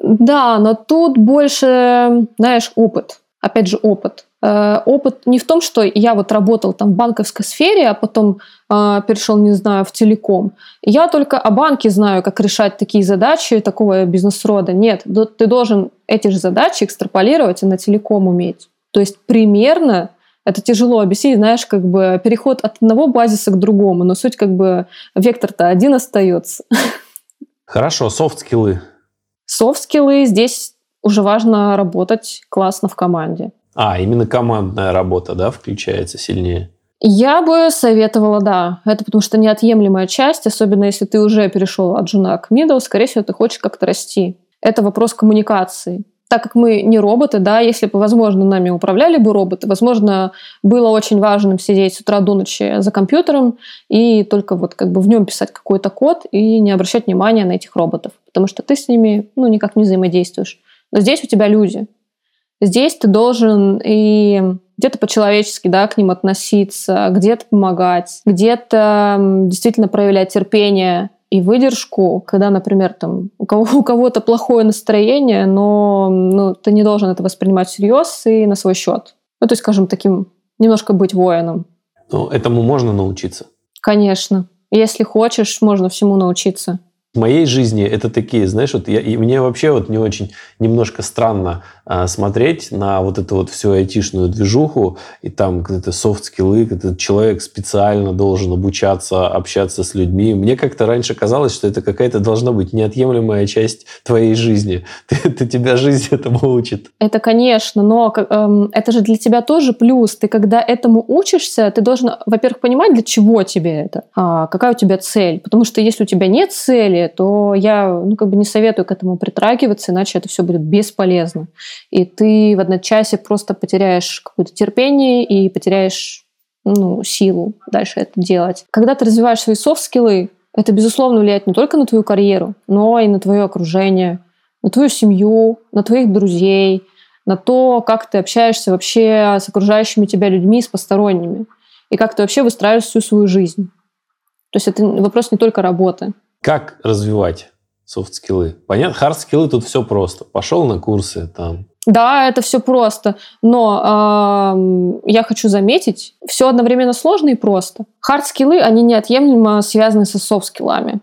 Да, но тут больше, знаешь, опыт. Опять же, опыт. Э, опыт не в том, что я вот работал там в банковской сфере, а потом э, перешел, не знаю, в телеком. Я только о банке знаю, как решать такие задачи такого бизнес-рода. Нет, ты должен эти же задачи экстраполировать и на телеком уметь. То есть примерно это тяжело объяснить, знаешь, как бы переход от одного базиса к другому, но суть как бы вектор-то один остается. Хорошо, софт-скиллы. Софт-скиллы здесь уже важно работать классно в команде. А, именно командная работа, да, включается сильнее? Я бы советовала, да. Это потому что неотъемлемая часть, особенно если ты уже перешел от джуна к middle, скорее всего, ты хочешь как-то расти. Это вопрос коммуникации. Так как мы не роботы, да, если бы, возможно, нами управляли бы роботы, возможно, было очень важным сидеть с утра до ночи за компьютером и только вот как бы в нем писать какой-то код и не обращать внимания на этих роботов, потому что ты с ними, ну, никак не взаимодействуешь. Но здесь у тебя люди, Здесь ты должен и где-то по-человечески да, к ним относиться, где-то помогать, где-то действительно проявлять терпение и выдержку, когда, например, там, у, кого, у кого-то плохое настроение, но ну, ты не должен это воспринимать всерьез и на свой счет. Ну, то есть, скажем, таким немножко быть воином. Ну, этому можно научиться? Конечно. Если хочешь, можно всему научиться в моей жизни это такие, знаешь, вот я, и мне вообще вот не очень немножко странно а, смотреть на вот эту вот всю айтишную движуху, и там какие-то софт-скиллы, когда человек специально должен обучаться, общаться с людьми. Мне как-то раньше казалось, что это какая-то должна быть неотъемлемая часть твоей жизни. Ты, ты тебя жизнь этому учит. Это, конечно, но эм, это же для тебя тоже плюс. Ты когда этому учишься, ты должен, во-первых, понимать, для чего тебе это, а, какая у тебя цель. Потому что если у тебя нет цели, то я ну, как бы не советую к этому притрагиваться, иначе это все будет бесполезно. И ты в одночасье просто потеряешь какое-то терпение и потеряешь ну, силу дальше это делать. Когда ты развиваешь свои софт-скиллы, это, безусловно, влияет не только на твою карьеру, но и на твое окружение, на твою семью, на твоих друзей, на то, как ты общаешься вообще с окружающими тебя людьми, с посторонними, и как ты вообще выстраиваешь всю свою жизнь. То есть это вопрос не только работы. Как развивать софт-скиллы? Понятно, хард-скиллы тут все просто. Пошел на курсы, там, да, это все просто, но э, я хочу заметить, все одновременно сложно и просто. Хард-скиллы, они неотъемлемо связаны со софт-скиллами.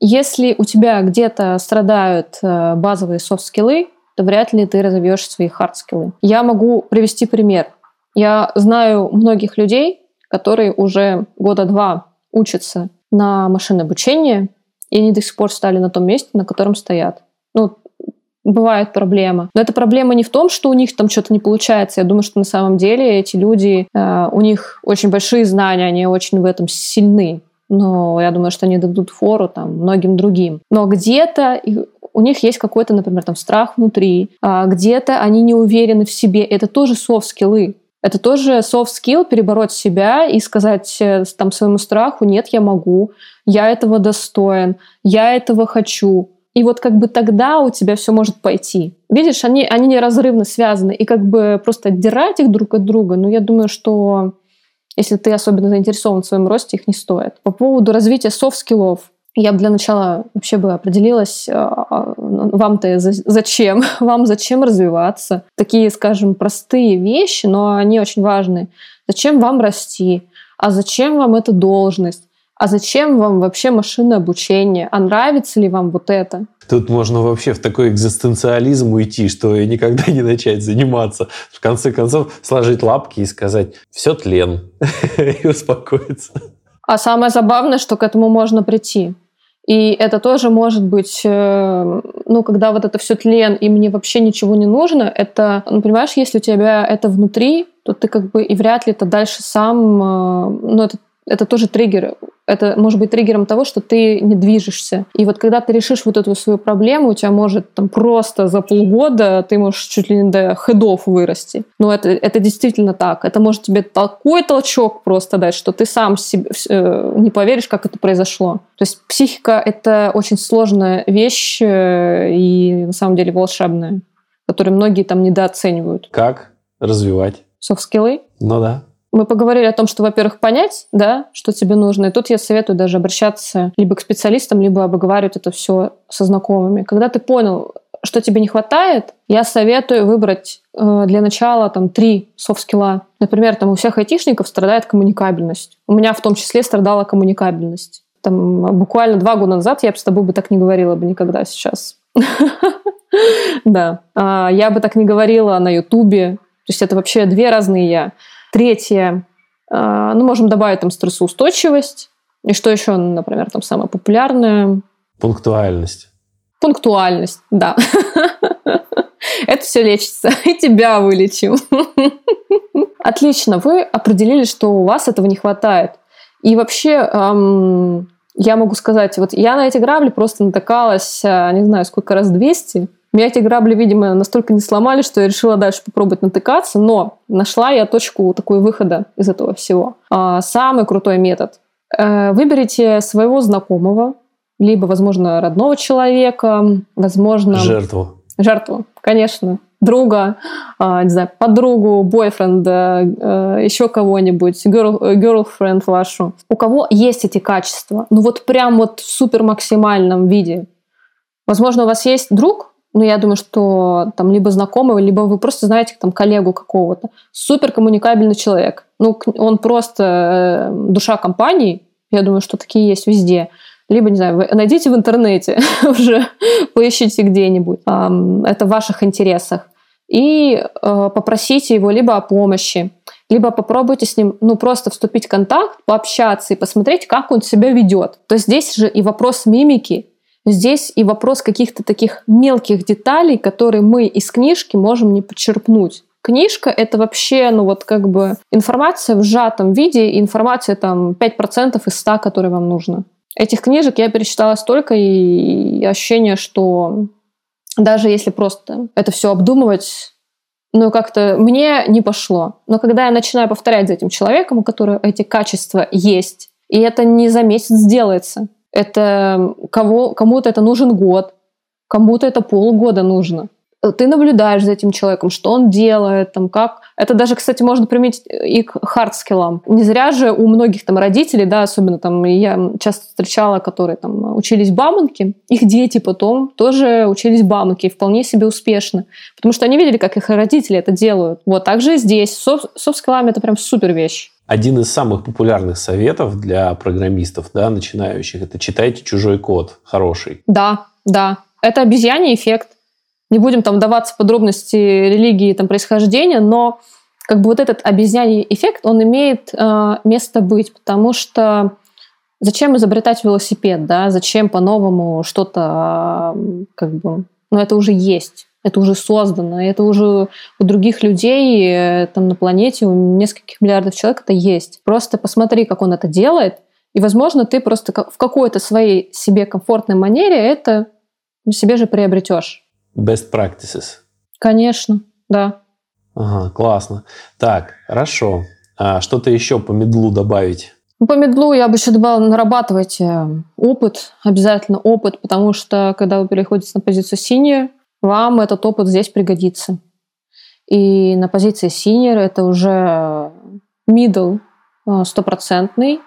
Если у тебя где-то страдают э, базовые софт-скиллы, то вряд ли ты разовьешь свои хард-скиллы. Я могу привести пример. Я знаю многих людей, которые уже года два учатся на машинное обучение, и они до сих пор стали на том месте, на котором стоят. Ну, бывает проблема. Но эта проблема не в том, что у них там что-то не получается. Я думаю, что на самом деле эти люди, э, у них очень большие знания, они очень в этом сильны. Но я думаю, что они дадут фору там многим другим. Но где-то у них есть какой-то, например, там страх внутри, а где-то они не уверены в себе. Это тоже софт-скиллы. Это тоже soft skill перебороть себя и сказать э, там своему страху, нет, я могу, я этого достоин, я этого хочу. И вот как бы тогда у тебя все может пойти. Видишь, они, они неразрывно связаны. И как бы просто отдирать их друг от друга, ну, я думаю, что если ты особенно заинтересован в своем росте, их не стоит. По поводу развития софт-скиллов, я бы для начала вообще бы определилась, а, а, вам-то зачем, вам зачем развиваться. Такие, скажем, простые вещи, но они очень важны. Зачем вам расти? А зачем вам эта должность? а зачем вам вообще машинное обучение, а нравится ли вам вот это? Тут можно вообще в такой экзистенциализм уйти, что и никогда не начать заниматься. В конце концов, сложить лапки и сказать «все тлен» и успокоиться. А самое забавное, что к этому можно прийти. И это тоже может быть, э, ну, когда вот это все тлен, и мне вообще ничего не нужно, это, ну, понимаешь, если у тебя это внутри, то ты как бы и вряд ли это дальше сам, э, ну, это это тоже триггер. Это может быть триггером того, что ты не движешься. И вот когда ты решишь вот эту свою проблему, у тебя может там просто за полгода ты можешь чуть ли не до хедов вырасти. Но это, это действительно так. Это может тебе такой толчок просто дать, что ты сам себе, э, не поверишь, как это произошло. То есть психика — это очень сложная вещь э, и на самом деле волшебная, которую многие там недооценивают. Как развивать? Софт-скиллы? Ну да. Мы поговорили о том, что, во-первых, понять, да, что тебе нужно. И тут я советую даже обращаться либо к специалистам, либо обговаривать это все со знакомыми. Когда ты понял, что тебе не хватает, я советую выбрать э, для начала там три софт-скилла. Например, там у всех айтишников страдает коммуникабельность. У меня в том числе страдала коммуникабельность. Там буквально два года назад я бы с тобой бы так не говорила бы никогда сейчас. Да. А, я бы так не говорила на Ютубе. То есть это вообще две разные я. Третье, а, ну, можем добавить там стрессоустойчивость. И что еще, например, там самое популярное? Пунктуальность. Пунктуальность, да. Это все лечится, и тебя вылечим. Отлично, вы определили, что у вас этого не хватает. И вообще, эм, я могу сказать, вот я на эти грабли просто натыкалась, а, не знаю, сколько раз, 200. Меня эти грабли, видимо, настолько не сломали, что я решила дальше попробовать натыкаться, но нашла я точку такой выхода из этого всего. А, самый крутой метод. Э, выберите своего знакомого, либо, возможно, родного человека, возможно... Жертву. Жертву, конечно. Друга, а, не знаю, подругу, бойфренда, э, еще кого-нибудь, girl, girlfriend вашу. У кого есть эти качества, ну вот прям вот в супер максимальном виде. Возможно, у вас есть друг, ну, я думаю, что там либо знакомый, либо вы просто знаете там коллегу какого-то. Супер коммуникабельный человек. Ну, он просто э, душа компании. Я думаю, что такие есть везде. Либо, не знаю, вы найдите в интернете уже, поищите где-нибудь. Это в ваших интересах. И э, попросите его либо о помощи, либо попробуйте с ним, ну, просто вступить в контакт, пообщаться и посмотреть, как он себя ведет. То есть здесь же и вопрос мимики, Здесь и вопрос каких-то таких мелких деталей, которые мы из книжки можем не подчерпнуть. Книжка — это вообще, ну вот как бы информация в сжатом виде, и информация там 5% из 100, которые вам нужно. Этих книжек я перечитала столько, и ощущение, что даже если просто это все обдумывать, ну, как-то мне не пошло. Но когда я начинаю повторять за этим человеком, у которого эти качества есть, и это не за месяц делается, это кого, кому-то это нужен год, кому-то это полгода нужно. ты наблюдаешь за этим человеком, что он делает, там, как... Это даже, кстати, можно применить и к хардскиллам. Не зря же у многих там родителей, да, особенно там я часто встречала, которые там учились в Бауманке, их дети потом тоже учились в Бауманке, вполне себе успешно, потому что они видели, как их родители это делают. Вот, также и здесь. Софт-скиллами это прям супер вещь. Один из самых популярных советов для программистов, да, начинающих, это читайте чужой код, хороший. Да, да. Это обезьяний эффект. Не будем там вдаваться в подробности религии, там, происхождения, но как бы вот этот обезьяний эффект, он имеет э, место быть, потому что зачем изобретать велосипед, да, зачем по-новому что-то, э, как бы, ну это уже есть, это уже создано, это уже у других людей э, там на планете, у нескольких миллиардов человек это есть. Просто посмотри, как он это делает, и, возможно, ты просто в какой-то своей себе комфортной манере это себе же приобретешь best practices. Конечно, да. Ага, классно. Так, хорошо. А что-то еще по медлу добавить? Ну, по медлу я бы еще добавила, нарабатывайте опыт, обязательно опыт, потому что когда вы переходите на позицию senior, вам этот опыт здесь пригодится. И на позиции senior это уже middle э, стопроцентный,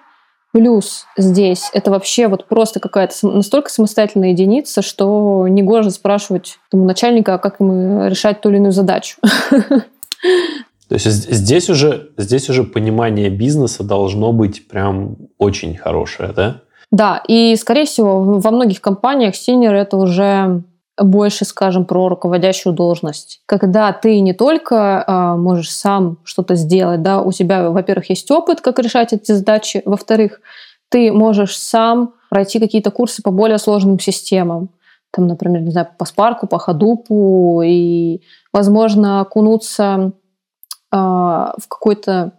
Плюс здесь это вообще вот просто какая-то настолько самостоятельная единица, что не гоже спрашивать тому начальника, как ему решать ту или иную задачу. То есть здесь уже, здесь уже понимание бизнеса должно быть прям очень хорошее, да? Да, и, скорее всего, во многих компаниях синер это уже больше, скажем, про руководящую должность. Когда ты не только э, можешь сам что-то сделать, да, у тебя, во-первых, есть опыт, как решать эти задачи, во-вторых, ты можешь сам пройти какие-то курсы по более сложным системам. Там, например, не знаю, по Спарку, по Ходупу, и, возможно, окунуться э, в какой-то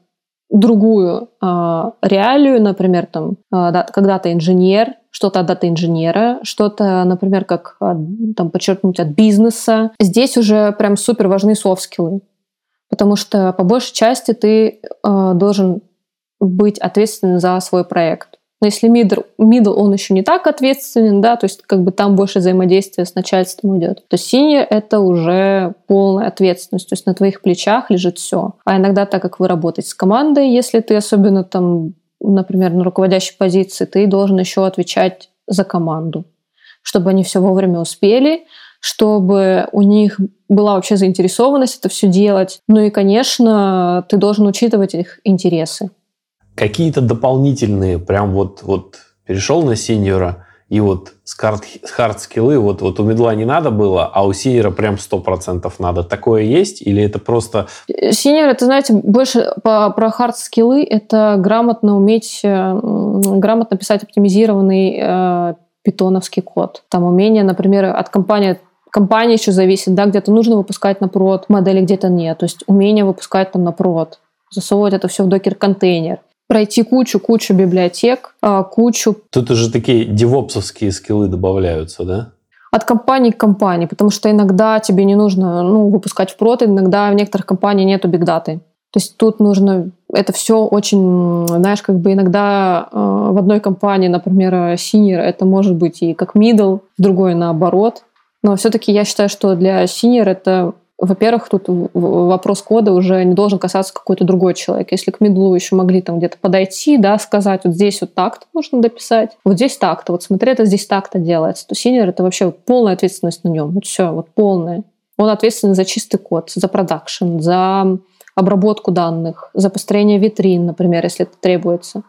другую э, реалию, например, там, э, да, когда ты инженер, что-то от дата-инженера, что-то, например, как там, подчеркнуть от бизнеса. Здесь уже прям супер важны софт-скиллы, потому что по большей части ты э, должен быть ответственен за свой проект. Но если middle, он еще не так ответственен, да, то есть как бы там больше взаимодействия с начальством идет, то senior — это уже полная ответственность, то есть на твоих плечах лежит все. А иногда, так как вы работаете с командой, если ты особенно там, например, на руководящей позиции, ты должен еще отвечать за команду, чтобы они все вовремя успели, чтобы у них была вообще заинтересованность это все делать. Ну и, конечно, ты должен учитывать их интересы какие-то дополнительные, прям вот, вот перешел на синьора, и вот с хард-скиллы, вот, вот у мидла не надо было, а у синьора прям 100% надо. Такое есть? Или это просто... Синьор, это, знаете, больше по, про хард-скиллы, это грамотно уметь, э, грамотно писать оптимизированный э, питоновский код. Там умение, например, от компании компания еще зависит, да, где-то нужно выпускать на прод модели, где-то нет. То есть умение выпускать там на прод, засовывать это все в докер-контейнер пройти кучу-кучу библиотек, а, кучу... Тут уже такие девопсовские скиллы добавляются, да? От компании к компании, потому что иногда тебе не нужно ну, выпускать в прод, иногда в некоторых компаниях нету бигдаты. То есть тут нужно это все очень, знаешь, как бы иногда э, в одной компании, например, senior, это может быть и как middle, в другой наоборот. Но все-таки я считаю, что для senior это во-первых, тут вопрос кода уже не должен касаться какой-то другой человек. Если к мидлу еще могли там где-то подойти, да, сказать, вот здесь вот так-то нужно дописать, вот здесь так-то, вот смотри, это здесь так-то делается, то senior это вообще полная ответственность на нем. Вот все, вот полная. Он ответственен за чистый код, за продакшн, за обработку данных, за построение витрин, например, если это требуется.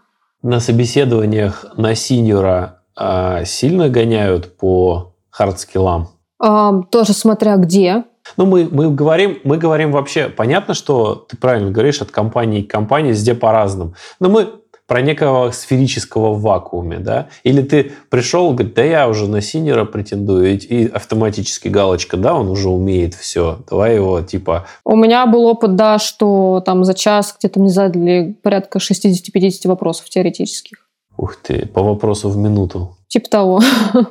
На собеседованиях на синьора э, сильно гоняют по хардскиллам? Э, тоже смотря где. Ну, мы, мы, говорим, мы говорим вообще, понятно, что ты правильно говоришь, от компании к компании везде по-разному. Но мы про некого сферического в вакууме, да? Или ты пришел, говорит, да я уже на синера претендую, и, автоматически галочка, да, он уже умеет все, давай его, типа... У меня был опыт, да, что там за час где-то мне задали порядка 60-50 вопросов теоретических. Ух ты, по вопросу в минуту. Типа того.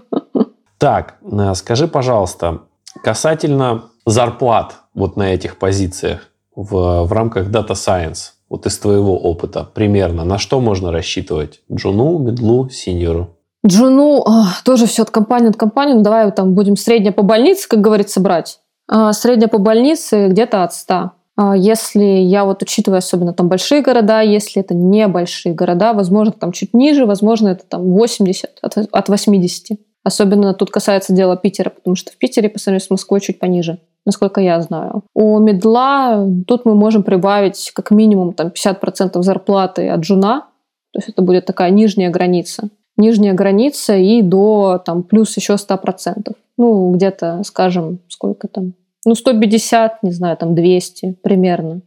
Так, э, скажи, пожалуйста, касательно зарплат вот на этих позициях в, в рамках Data Science, вот из твоего опыта примерно, на что можно рассчитывать? Джуну, медлу, синьору? Джуну тоже все от компании от компании. Ну, давай там будем среднее по больнице, как говорится, брать. А, средняя по больнице где-то от 100. А, если я вот учитываю особенно там большие города, если это небольшие города, возможно, там чуть ниже, возможно, это там 80 от, от 80. Особенно тут касается дела Питера, потому что в Питере по сравнению с Москвой чуть пониже, насколько я знаю. У медла тут мы можем прибавить как минимум там 50% зарплаты от жуна, то есть это будет такая нижняя граница. Нижняя граница и до там плюс еще 100%. Ну, где-то, скажем, сколько там, ну, 150, не знаю, там 200 примерно.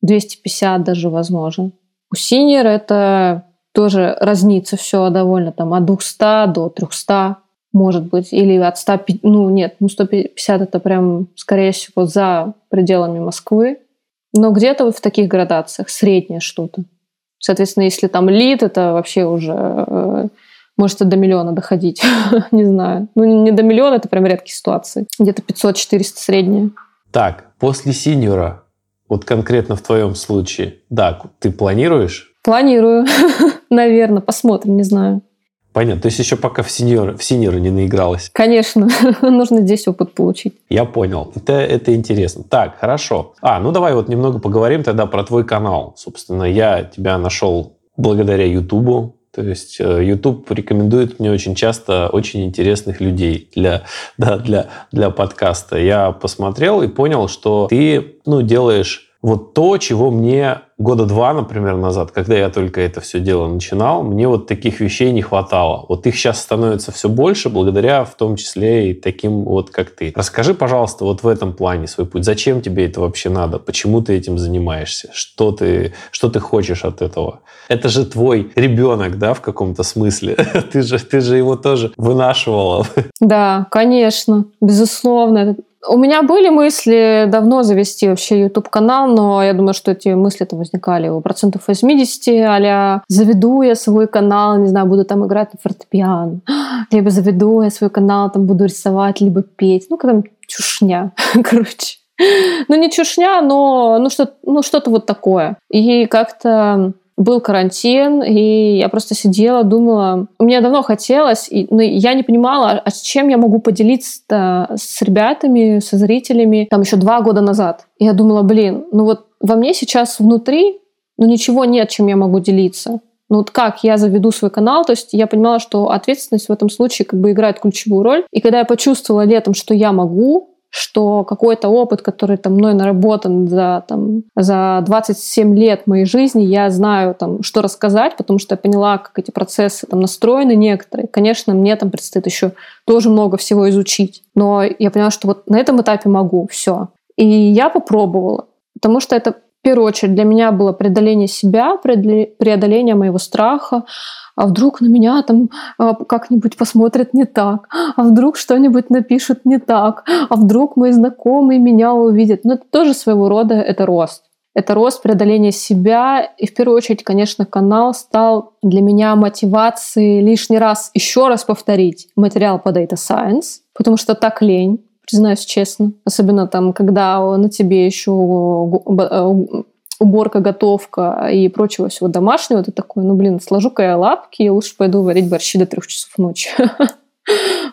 250 даже возможно. У синер это тоже разнится все довольно там от 200 до 300 может быть, или от 100, ну нет, ну 150 это прям, скорее всего, за пределами Москвы, но где-то вот в таких градациях, среднее что-то. Соответственно, если там лид, это вообще уже э, может до миллиона доходить, не знаю. Ну, не до миллиона, это прям редкие ситуации. Где-то 500-400 среднее. Так, после синьора, вот конкретно в твоем случае, да, ты планируешь? Планирую, наверное, посмотрим, не знаю. Понятно. То есть еще пока в синьор, в синьоры не наигралась. Конечно. Нужно здесь опыт получить. Я понял. Это, это интересно. Так, хорошо. А, ну давай вот немного поговорим тогда про твой канал. Собственно, я тебя нашел благодаря Ютубу. То есть э, YouTube рекомендует мне очень часто очень интересных людей для, да, для, для подкаста. Я посмотрел и понял, что ты ну, делаешь вот то, чего мне года два, например, назад, когда я только это все дело начинал, мне вот таких вещей не хватало. Вот их сейчас становится все больше, благодаря в том числе и таким вот, как ты. Расскажи, пожалуйста, вот в этом плане свой путь. Зачем тебе это вообще надо? Почему ты этим занимаешься? Что ты, что ты хочешь от этого? Это же твой ребенок, да, в каком-то смысле. ты, же, ты же его тоже вынашивала. Да, конечно, безусловно. У меня были мысли давно завести вообще YouTube-канал, но я думаю, что эти мысли-то возникали у процентов 80, а заведу я свой канал, не знаю, буду там играть на фортепиано, либо заведу я свой канал, там буду рисовать, либо петь. Ну, когда чушня, короче. Ну, не чушня, но ну, что, ну, что-то вот такое. И как-то был карантин, и я просто сидела, думала, мне давно хотелось, и, но я не понимала, а с чем я могу поделиться с ребятами, со зрителями, там еще два года назад. Я думала, блин, ну вот во мне сейчас внутри, ну ничего нет, чем я могу делиться. Ну вот как я заведу свой канал, то есть я понимала, что ответственность в этом случае как бы играет ключевую роль. И когда я почувствовала летом, что я могу, что какой-то опыт, который там мной наработан за, там, за 27 лет моей жизни, я знаю, там, что рассказать, потому что я поняла, как эти процессы там настроены некоторые. Конечно, мне там предстоит еще тоже много всего изучить. Но я поняла, что вот на этом этапе могу, все. И я попробовала, потому что это в первую очередь для меня было преодоление себя, преодоление моего страха, а вдруг на меня там а, как-нибудь посмотрят не так, а вдруг что-нибудь напишут не так, а вдруг мои знакомые меня увидят. Но ну, это тоже своего рода это рост. Это рост преодоления себя. И в первую очередь, конечно, канал стал для меня мотивацией лишний раз, еще раз повторить материал по Data Science, потому что так лень признаюсь честно. Особенно там, когда на тебе еще уборка, готовка и прочего всего домашнего, ты такой, ну, блин, сложу-ка я лапки и лучше пойду варить борщи до трех часов ночи.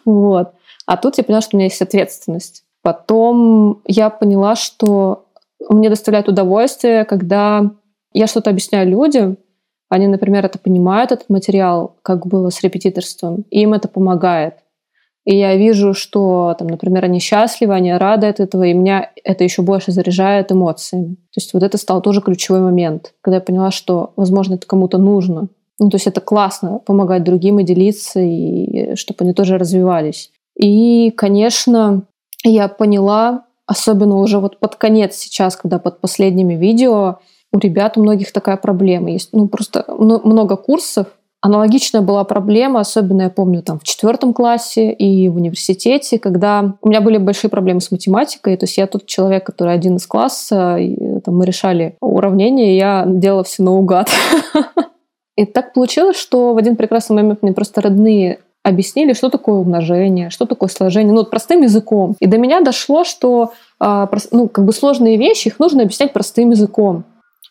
Вот. А тут я поняла, что у меня есть ответственность. Потом я поняла, что мне доставляет удовольствие, когда я что-то объясняю людям, они, например, это понимают, этот материал, как было с репетиторством, и им это помогает и я вижу, что, там, например, они счастливы, они рады от этого, и меня это еще больше заряжает эмоциями. То есть вот это стал тоже ключевой момент, когда я поняла, что, возможно, это кому-то нужно. Ну, то есть это классно помогать другим и делиться, и чтобы они тоже развивались. И, конечно, я поняла, особенно уже вот под конец сейчас, когда под последними видео, у ребят у многих такая проблема. Есть ну, просто много курсов, Аналогичная была проблема, особенно я помню там в четвертом классе и в университете, когда у меня были большие проблемы с математикой. То есть я тот человек, который один из класса, и, там, мы решали уравнения, и я делала все наугад. И так получилось, что в один прекрасный момент мне просто родные объяснили, что такое умножение, что такое сложение, ну, вот простым языком. И до меня дошло, что а, ну, как бы сложные вещи, их нужно объяснять простым языком.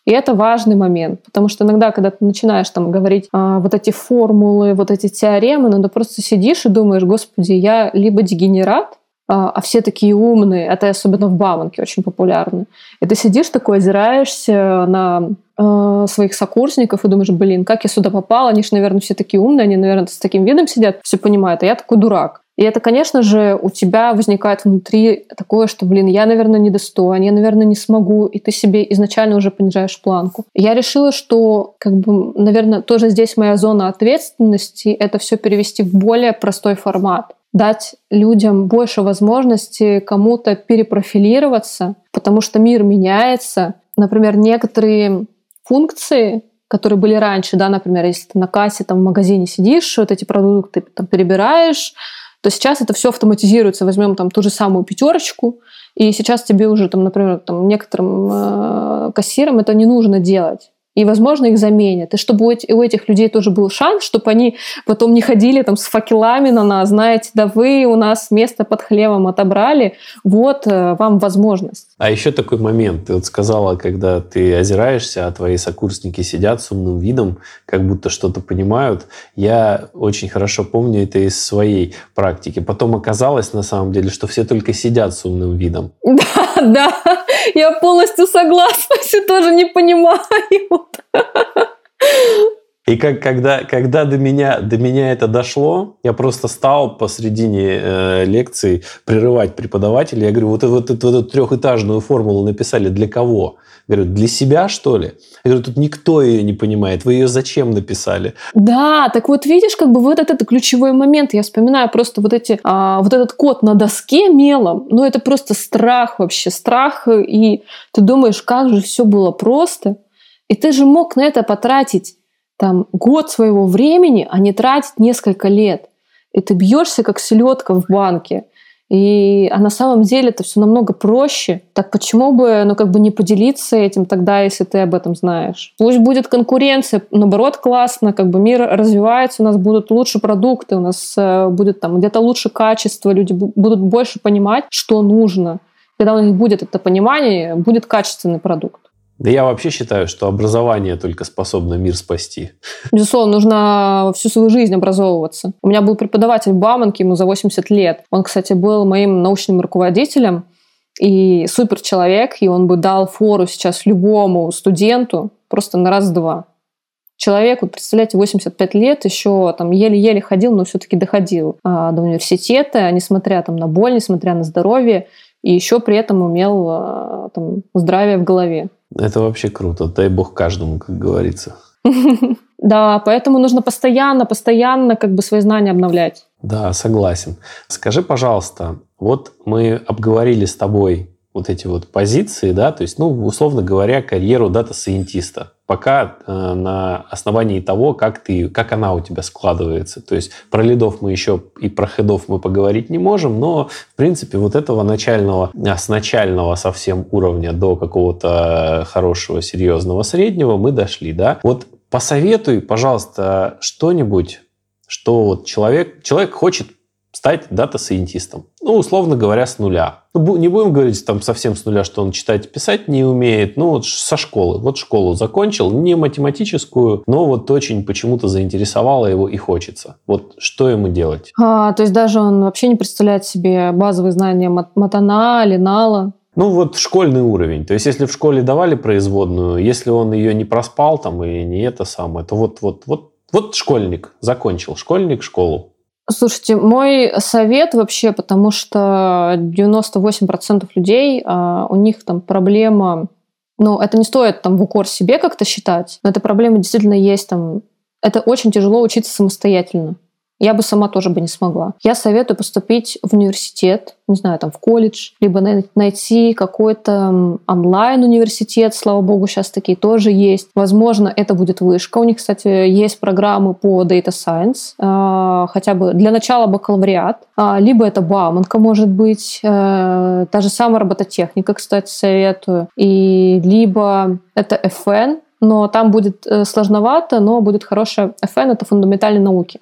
И это важный момент, потому что иногда, когда ты начинаешь там говорить а, вот эти формулы, вот эти теоремы, ну ты просто сидишь и думаешь, господи, я либо дегенерат, а, а все такие умные. Это особенно в Бауманке очень популярно. И ты сидишь такой, озираешься на э, своих сокурсников и думаешь, блин, как я сюда попала? Они же, наверное, все такие умные, они, наверное, с таким видом сидят, все понимают, а я такой дурак. И это, конечно же, у тебя возникает внутри такое, что, блин, я, наверное, недостоин, я, наверное, не смогу, и ты себе изначально уже понижаешь планку. Я решила, что, как бы, наверное, тоже здесь моя зона ответственности — это все перевести в более простой формат дать людям больше возможности кому-то перепрофилироваться, потому что мир меняется. Например, некоторые функции, которые были раньше, да, например, если ты на кассе там в магазине сидишь, вот эти продукты там перебираешь, то сейчас это все автоматизируется. Возьмем там ту же самую пятерочку, и сейчас тебе уже, там, например, там, некоторым э, кассирам это не нужно делать и, возможно, их заменят. И чтобы у этих людей тоже был шанс, чтобы они потом не ходили там с факелами на нас, знаете, да вы у нас место под хлебом отобрали, вот э, вам возможность. А еще такой момент. Ты вот сказала, когда ты озираешься, а твои сокурсники сидят с умным видом, как будто что-то понимают. Я очень хорошо помню это из своей практики. Потом оказалось, на самом деле, что все только сидят с умным видом. Да, да, я полностью согласна, все тоже не понимаю. И как, когда, когда до, меня, до меня это дошло, я просто стал посредине э, лекции прерывать преподавателя. Я говорю, вот, вот, вот, вот эту трехэтажную формулу написали для кого? Я говорю, для себя, что ли? Я говорю, тут никто ее не понимает. Вы ее зачем написали? Да, так вот видишь, как бы вот этот ключевой момент. Я вспоминаю просто вот, эти, а, вот этот код на доске мелом. Ну, это просто страх вообще, страх. И ты думаешь, как же все было просто. И ты же мог на это потратить там год своего времени, а не тратить несколько лет. И ты бьешься как селедка в банке. И, а на самом деле это все намного проще. Так почему бы, ну, как бы не поделиться этим тогда, если ты об этом знаешь? Пусть будет конкуренция, наоборот, классно, как бы мир развивается, у нас будут лучше продукты, у нас э, будет там где-то лучше качество, люди будут больше понимать, что нужно. Когда у них будет это понимание, будет качественный продукт. Да я вообще считаю, что образование только способно мир спасти. Безусловно, нужно всю свою жизнь образовываться. У меня был преподаватель в Бауманке, ему за 80 лет. Он, кстати, был моим научным руководителем и супер человек, и он бы дал фору сейчас любому студенту просто на раз-два. Человек, вот представляете, 85 лет, еще там еле-еле ходил, но все-таки доходил а, до университета, несмотря там на боль, несмотря на здоровье, и еще при этом умел а, там, здравие в голове. Это вообще круто. Дай бог каждому, как говорится. Да, поэтому нужно постоянно, постоянно как бы свои знания обновлять. Да, согласен. Скажи, пожалуйста, вот мы обговорили с тобой вот эти вот позиции, да, то есть, ну, условно говоря, карьеру дата-сайентиста. Пока э, на основании того, как, ты, как она у тебя складывается. То есть про лидов мы еще и про хедов мы поговорить не можем, но, в принципе, вот этого начального, а, с начального совсем уровня до какого-то хорошего, серьезного среднего мы дошли, да. Вот посоветуй, пожалуйста, что-нибудь, что вот человек, человек хочет стать дата-сайентистом. Ну, условно говоря, с нуля. Ну, не будем говорить там совсем с нуля, что он читать и писать не умеет. Ну, вот со школы. Вот школу закончил, не математическую, но вот очень почему-то заинтересовало его и хочется. Вот что ему делать? А, то есть даже он вообще не представляет себе базовые знания матана, линала? Ну, вот школьный уровень. То есть, если в школе давали производную, если он ее не проспал там и не это самое, то вот, вот, вот, вот школьник закончил, школьник школу. Слушайте, мой совет вообще, потому что 98% людей, а, у них там проблема, ну, это не стоит там в укор себе как-то считать, но эта проблема действительно есть там. Это очень тяжело учиться самостоятельно. Я бы сама тоже бы не смогла. Я советую поступить в университет, не знаю, там в колледж, либо найти какой-то онлайн-университет, слава богу, сейчас такие тоже есть. Возможно, это будет вышка. У них, кстати, есть программы по Data Science, а, хотя бы для начала бакалавриат. А, либо это Бауманка, может быть, э, та же самая робототехника, кстати, советую. И либо это FN, но там будет э, сложновато, но будет хорошая FN, это фундаментальные науки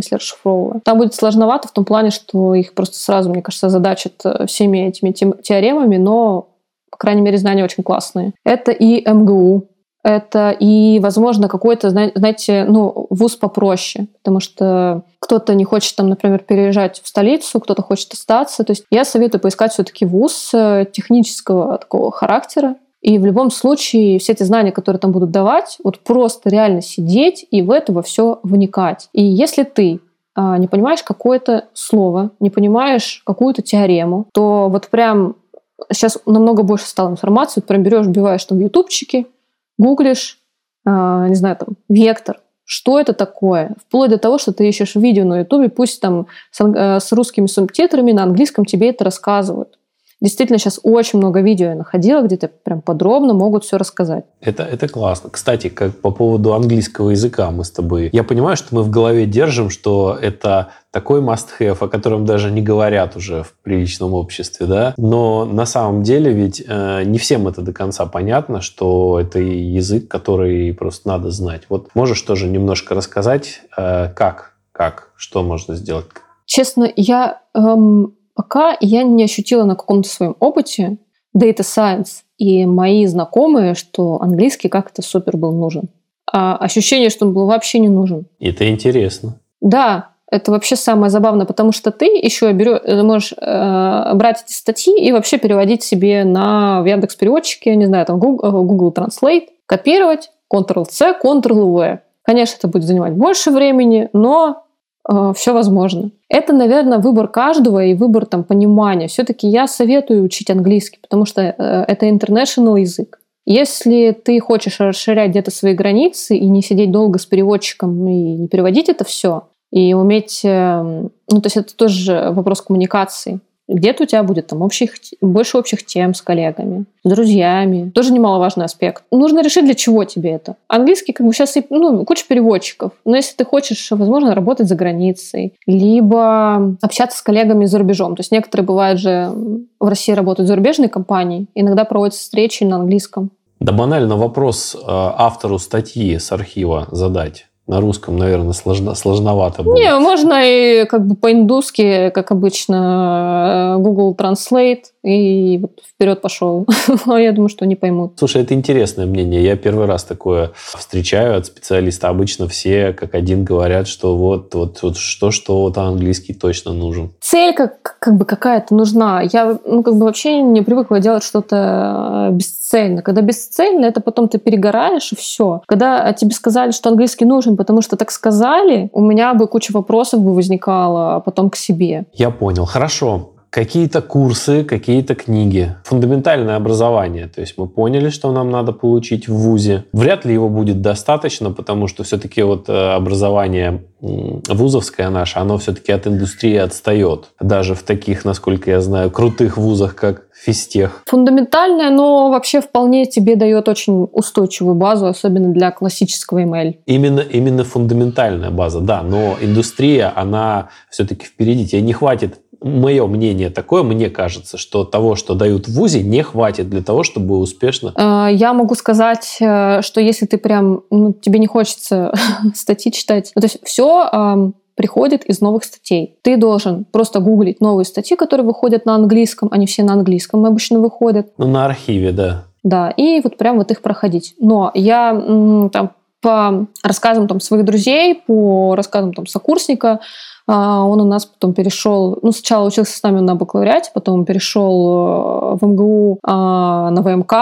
если расшифровываю. Там будет сложновато в том плане, что их просто сразу, мне кажется, задачат э, всеми этими теоремами, но, по крайней мере, знания очень классные. Это и МГУ. это и, возможно, какой-то, знаете, ну, вуз попроще, потому что кто-то не хочет, там, например, переезжать в столицу, кто-то хочет остаться. То есть я советую поискать все-таки вуз э, технического такого характера, и в любом случае все эти знания, которые там будут давать, вот просто реально сидеть и в это во все вникать. И если ты а, не понимаешь какое-то слово, не понимаешь какую-то теорему, то вот прям сейчас намного больше стало информации, вот прям берешь, вбиваешь там в ютубчике, гуглишь, э, не знаю, там, вектор, что это такое, вплоть до того, что ты ищешь видео на ютубе, пусть там с, э, с русскими субтитрами на английском тебе это рассказывают. Действительно, сейчас очень много видео я находила, где то прям подробно могут все рассказать. Это, это классно. Кстати, как по поводу английского языка мы с тобой... Я понимаю, что мы в голове держим, что это такой must-have, о котором даже не говорят уже в приличном обществе, да? Но на самом деле ведь э, не всем это до конца понятно, что это язык, который просто надо знать. Вот можешь тоже немножко рассказать, э, как, как, что можно сделать? Честно, я эм, Пока я не ощутила на каком-то своем опыте data science и мои знакомые, что английский как-то супер был нужен. А ощущение, что он был вообще не нужен. Это интересно. Да, это вообще самое забавное, потому что ты еще берешь, можешь э, брать эти статьи и вообще переводить себе на в Яндекс переводчике, не знаю, там Google, э, Google Translate, копировать, Ctrl-C, Ctrl-V. Конечно, это будет занимать больше времени, но э, все возможно. Это, наверное, выбор каждого и выбор там понимания. Все-таки я советую учить английский, потому что э, это international язык. Если ты хочешь расширять где-то свои границы и не сидеть долго с переводчиком и не переводить это все, и уметь, эм, ну то есть это тоже вопрос коммуникации. Где-то у тебя будет там общих, больше общих тем с коллегами, с друзьями. Тоже немаловажный аспект. Нужно решить, для чего тебе это. Английский, как бы сейчас ну, куча переводчиков. Но если ты хочешь, возможно, работать за границей, либо общаться с коллегами за рубежом. То есть некоторые бывают же в России работают зарубежные компании, иногда проводятся встречи на английском. Да банально вопрос э, автору статьи с архива задать на русском, наверное, сложно, сложновато будет. Не, можно и как бы по-индусски, как обычно, э, Google Translate, и вот вперед пошел. А я думаю, что не поймут. Слушай, это интересное мнение. Я первый раз такое встречаю от специалиста. Обычно все как один говорят, что вот, вот, вот что, что вот английский точно нужен. Цель как, как бы какая-то нужна. Я ну, как бы вообще не привыкла делать что-то э, бесцельно. Когда бесцельно, это потом ты перегораешь, и все. Когда тебе сказали, что английский нужен, потому что так сказали, у меня бы куча вопросов бы возникала потом к себе. Я понял. Хорошо какие-то курсы, какие-то книги, фундаментальное образование. То есть мы поняли, что нам надо получить в ВУЗе. Вряд ли его будет достаточно, потому что все-таки вот э, образование вузовское наше, оно все-таки от индустрии отстает. Даже в таких, насколько я знаю, крутых вузах, как физтех. Фундаментальное, но вообще вполне тебе дает очень устойчивую базу, особенно для классического ML. Именно, именно фундаментальная база, да, но индустрия, она все-таки впереди. Тебе не хватит мое мнение такое, мне кажется, что того, что дают в ВУЗе, не хватит для того, чтобы успешно... Э, я могу сказать, э, что если ты прям, ну, тебе не хочется статьи читать, ну, то есть все приходит из новых статей. Ты должен просто гуглить новые статьи, которые выходят на английском, они все на английском обычно выходят. Ну, на архиве, да. Да, и вот прям вот их проходить. Но я там по рассказам там своих друзей, по рассказам там сокурсника, а, он у нас потом перешел, ну, сначала учился с нами на бакалавриате, потом перешел э, в МГУ а, на ВМК,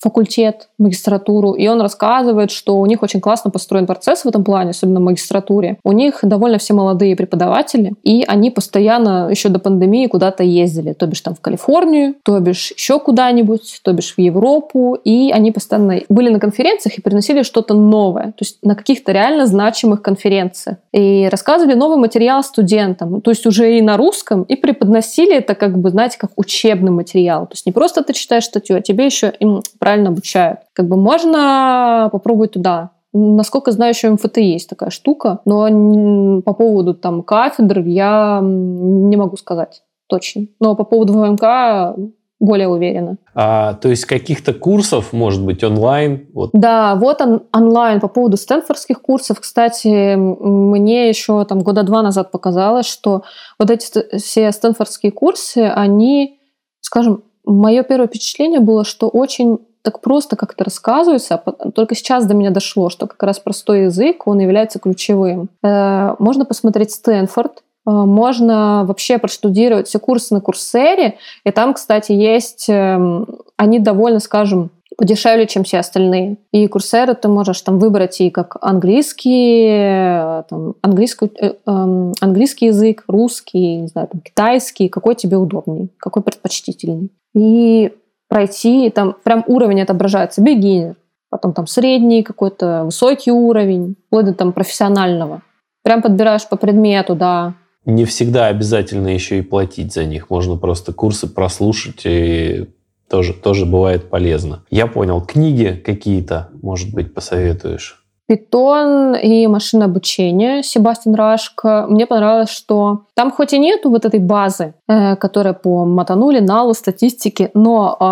факультет, магистратуру, и он рассказывает, что у них очень классно построен процесс в этом плане, особенно в магистратуре. У них довольно все молодые преподаватели, и они постоянно еще до пандемии куда-то ездили, то бишь там в Калифорнию, то бишь еще куда-нибудь, то бишь в Европу, и они постоянно были на конференциях и приносили что-то новое, то есть на каких-то реально значимых конференциях. И рассказывали новый материал студентам, то есть уже и на русском, и преподносили это как бы, знаете, как учебный материал. То есть не просто ты читаешь статью, а тебе еще им правильно обучают. Как бы можно попробовать туда. Насколько знаю, еще МФТ есть такая штука, но по поводу там кафедр я не могу сказать точно. Но по поводу ВМК более уверена. А, то есть каких-то курсов, может быть, онлайн? Вот. Да, вот он, онлайн. По поводу стэнфордских курсов, кстати, мне еще там года два назад показалось, что вот эти все стэнфордские курсы, они, скажем, мое первое впечатление было, что очень так просто как-то рассказывается, а только сейчас до меня дошло, что как раз простой язык, он является ключевым. Э, можно посмотреть Стэнфорд, э, можно вообще проштудировать все курсы на Курсере, и там, кстати, есть, эм, они довольно, скажем, подешевле, чем все остальные. И курсеры ты можешь там выбрать и как английский, э, там, английский, э, э, английский язык, русский, не знаю, там, китайский, какой тебе удобнее, какой предпочтительный. И пройти, там прям уровень отображается, beginner, потом там средний какой-то, высокий уровень, вплоть до там профессионального. Прям подбираешь по предмету, да. Не всегда обязательно еще и платить за них. Можно просто курсы прослушать и тоже, тоже бывает полезно. Я понял. Книги какие-то, может быть, посоветуешь? Питон и машина обучения Себастьян Рашко. Мне понравилось, что там хоть и нету вот этой базы, э, которая по матанули, налу, статистике, но э,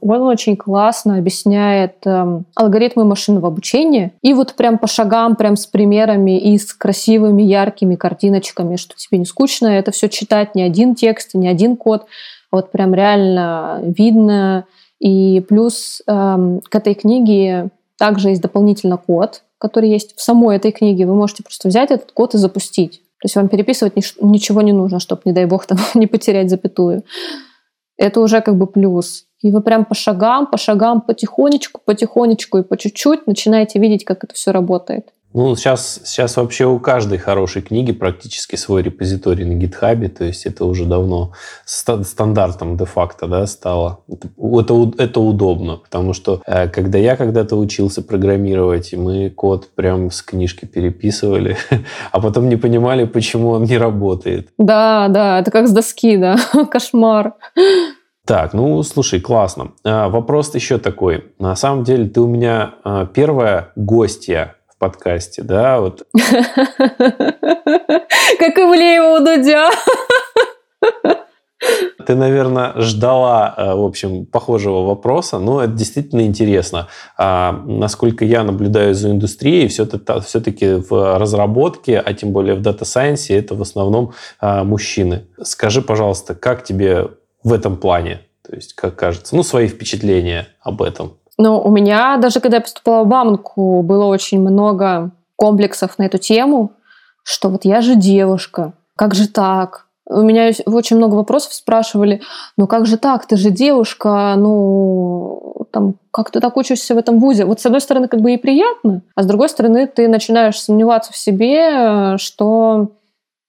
он очень классно объясняет э, алгоритмы машинного обучения. И вот прям по шагам, прям с примерами и с красивыми, яркими картиночками, что тебе не скучно это все читать, ни один текст, ни один код. Вот прям реально видно. И плюс э, к этой книге также есть дополнительно код, который есть в самой этой книге. Вы можете просто взять этот код и запустить. То есть вам переписывать ничего не нужно, чтобы, не дай бог, там, не потерять запятую. Это уже как бы плюс. И вы прям по шагам, по шагам, потихонечку, потихонечку и по чуть-чуть начинаете видеть, как это все работает. Ну, сейчас, сейчас вообще у каждой хорошей книги практически свой репозиторий на гитхабе, то есть это уже давно стандартом де-факто да, стало. Это, это, удобно, потому что э, когда я когда-то учился программировать, мы код прям с книжки переписывали, а потом не понимали, почему он не работает. Да, да, это как с доски, да, кошмар. Так, ну, слушай, классно. А, вопрос еще такой. На самом деле ты у меня а, первая гостья подкасте, да, вот. Как Ивлеева у Дудя. Ты, наверное, ждала, э, в общем, похожего вопроса, но это действительно интересно. А, насколько я наблюдаю за индустрией, все-таки в разработке, а тем более в data science е, это в основном а, мужчины. Скажи, пожалуйста, как тебе в этом плане? То есть, как кажется, ну, свои впечатления об этом. Но у меня, даже когда я поступала в Бауманку, было очень много комплексов на эту тему, что вот я же девушка, как же так? У меня очень много вопросов спрашивали, ну как же так, ты же девушка, ну там, как ты так учишься в этом вузе? Вот с одной стороны как бы и приятно, а с другой стороны ты начинаешь сомневаться в себе, что,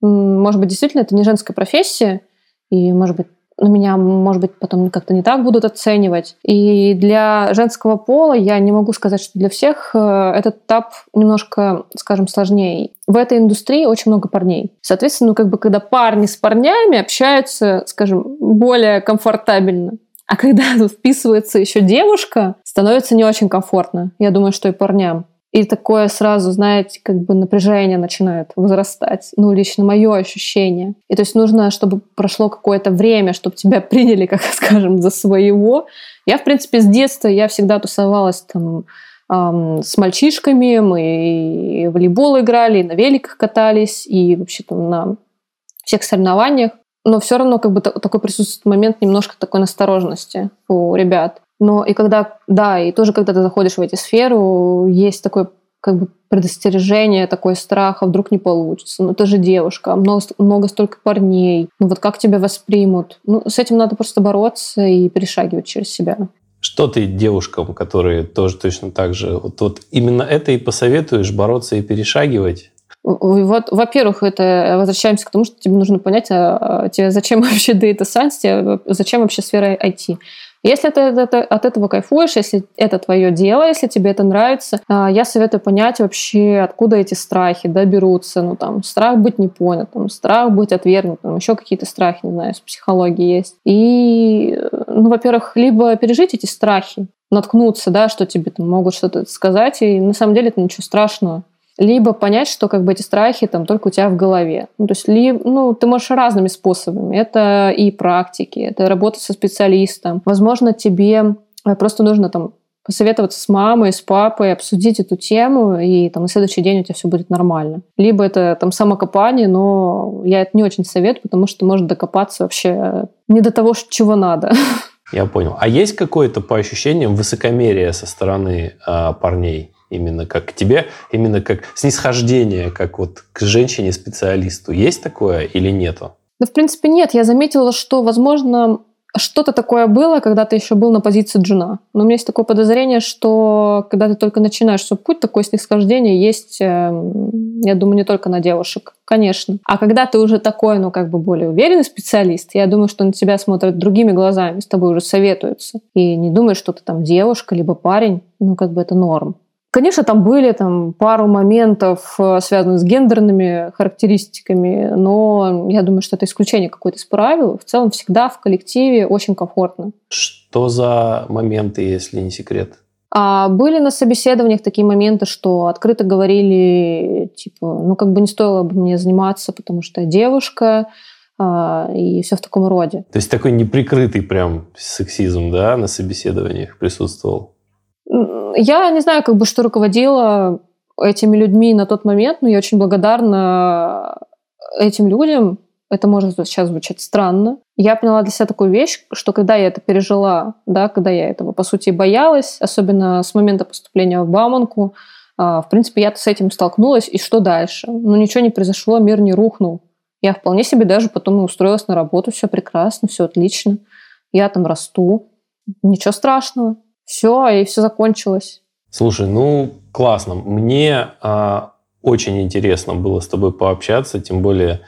может быть, действительно это не женская профессия, и, может быть, меня, может быть, потом как-то не так будут оценивать. И для женского пола я не могу сказать, что для всех э, этот этап немножко, скажем, сложнее. В этой индустрии очень много парней. Соответственно, ну, как бы, когда парни с парнями общаются, скажем, более комфортабельно. А когда вписывается еще девушка, становится не очень комфортно. Я думаю, что и парням. И такое сразу, знаете, как бы напряжение начинает возрастать. Ну, лично мое ощущение. И то есть нужно, чтобы прошло какое-то время, чтобы тебя приняли, как скажем, за своего. Я, в принципе, с детства, я всегда тусовалась там с мальчишками, мы и волейбол играли, и на великах катались, и вообще там на всех соревнованиях. Но все равно как бы такой присутствует момент немножко такой настороженности у ребят. Но и когда, да, и тоже когда ты заходишь в эти сферу, есть такое как бы предостережение, такой страх, а вдруг не получится. Ну, ты же девушка, много, много столько парней. Ну, вот как тебя воспримут? Ну, с этим надо просто бороться и перешагивать через себя. Что ты девушкам, которые тоже точно так же, вот, вот именно это и посоветуешь, бороться и перешагивать? Вот, во-первых, это возвращаемся к тому, что тебе нужно понять, а, а тебе зачем вообще Data Science, тебе зачем вообще сфера IT. Если ты от этого кайфуешь, если это твое дело, если тебе это нравится, а, я советую понять вообще, откуда эти страхи да, берутся. Ну, там, страх быть непонятым, страх быть отвергнутым, еще какие-то страхи, не знаю, с психологии есть. И, ну, во-первых, либо пережить эти страхи, наткнуться, да, что тебе там могут что-то сказать, и на самом деле это ничего страшного либо понять, что как бы эти страхи там только у тебя в голове. Ну, то есть, ли, ну, ты можешь разными способами. Это и практики, это работа со специалистом. Возможно, тебе э, просто нужно там посоветоваться с мамой, с папой, обсудить эту тему, и там на следующий день у тебя все будет нормально. Либо это там самокопание, но я это не очень советую, потому что может докопаться вообще не до того, чего надо. Я понял. А есть какое-то по ощущениям высокомерие со стороны э, парней? Именно как к тебе, именно как снисхождение, как вот к женщине-специалисту. Есть такое или нету? Да, в принципе, нет. Я заметила, что, возможно, что-то такое было, когда ты еще был на позиции джуна. Но у меня есть такое подозрение, что когда ты только начинаешь свой путь, такое снисхождение есть, эм, я думаю, не только на девушек, конечно. А когда ты уже такой, ну, как бы более уверенный специалист, я думаю, что на тебя смотрят другими глазами, с тобой уже советуются. И не думаешь, что ты там девушка, либо парень, ну, как бы это норм. Конечно, там были там, пару моментов, э, связанных с гендерными характеристиками, но я думаю, что это исключение какое-то из правил. В целом всегда в коллективе очень комфортно. Что за моменты, если не секрет? А были на собеседованиях такие моменты, что открыто говорили, типа, ну как бы не стоило бы мне заниматься, потому что я девушка, а, и все в таком роде. То есть такой неприкрытый прям сексизм, да, на собеседованиях присутствовал? Я не знаю, как бы, что руководила этими людьми на тот момент, но я очень благодарна этим людям. Это может сейчас звучать странно. Я поняла для себя такую вещь, что когда я это пережила, да, когда я этого, по сути, боялась, особенно с момента поступления в Бауманку, а, в принципе, я с этим столкнулась, и что дальше? Ну, ничего не произошло, мир не рухнул. Я вполне себе даже потом устроилась на работу, все прекрасно, все отлично. Я там расту. Ничего страшного все, и все закончилось. Слушай, ну классно. Мне а, очень интересно было с тобой пообщаться, тем более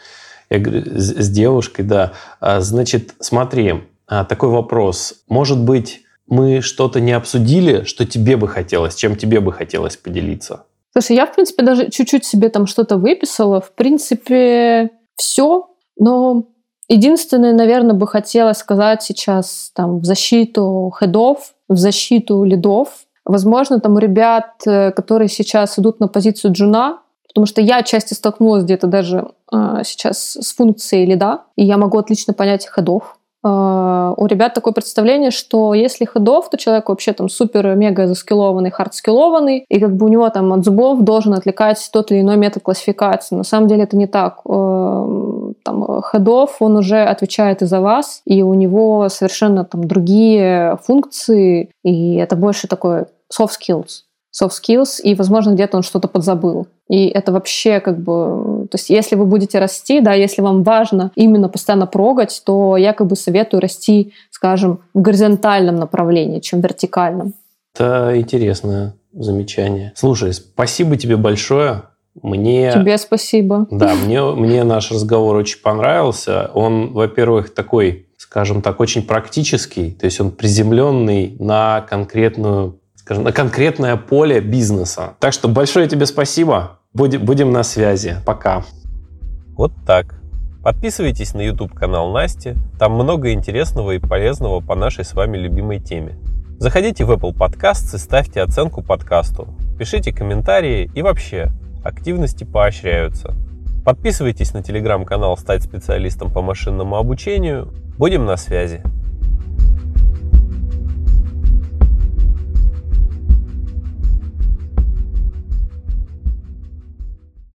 я говорю, с, с девушкой, да. А, значит, смотри, а, такой вопрос. Может быть, мы что-то не обсудили, что тебе бы хотелось, чем тебе бы хотелось поделиться? Слушай, я, в принципе, даже чуть-чуть себе там что-то выписала. В принципе, все. Но единственное, наверное, бы хотела сказать сейчас там в защиту хедов, в защиту лидов. Возможно, там у ребят, э, которые сейчас идут на позицию джуна, потому что я отчасти столкнулась где-то даже э, сейчас с функцией лида, и я могу отлично понять ходов. Э, у ребят такое представление, что если ходов, то человек вообще там супер-мега заскиллованный, хардскиллованный, и как бы у него там от зубов должен отвлекать тот или иной метод классификации. На самом деле это не так. Э, там ходов, он уже отвечает и за вас, и у него совершенно там другие функции, и это больше такой soft skills soft skills, и, возможно, где-то он что-то подзабыл. И это вообще как бы... То есть если вы будете расти, да, если вам важно именно постоянно прогать, то я как бы советую расти, скажем, в горизонтальном направлении, чем в вертикальном. Это интересное замечание. Слушай, спасибо тебе большое. Мне... Тебе спасибо. Да, мне, мне наш разговор очень понравился. Он, во-первых, такой, скажем так, очень практический, то есть он приземленный на конкретную скажем, на конкретное поле бизнеса. Так что большое тебе спасибо. Будем, будем на связи. Пока. Вот так. Подписывайтесь на YouTube-канал Насти. Там много интересного и полезного по нашей с вами любимой теме. Заходите в Apple Podcasts и ставьте оценку подкасту. Пишите комментарии и вообще, активности поощряются. Подписывайтесь на телеграм-канал «Стать специалистом по машинному обучению». Будем на связи.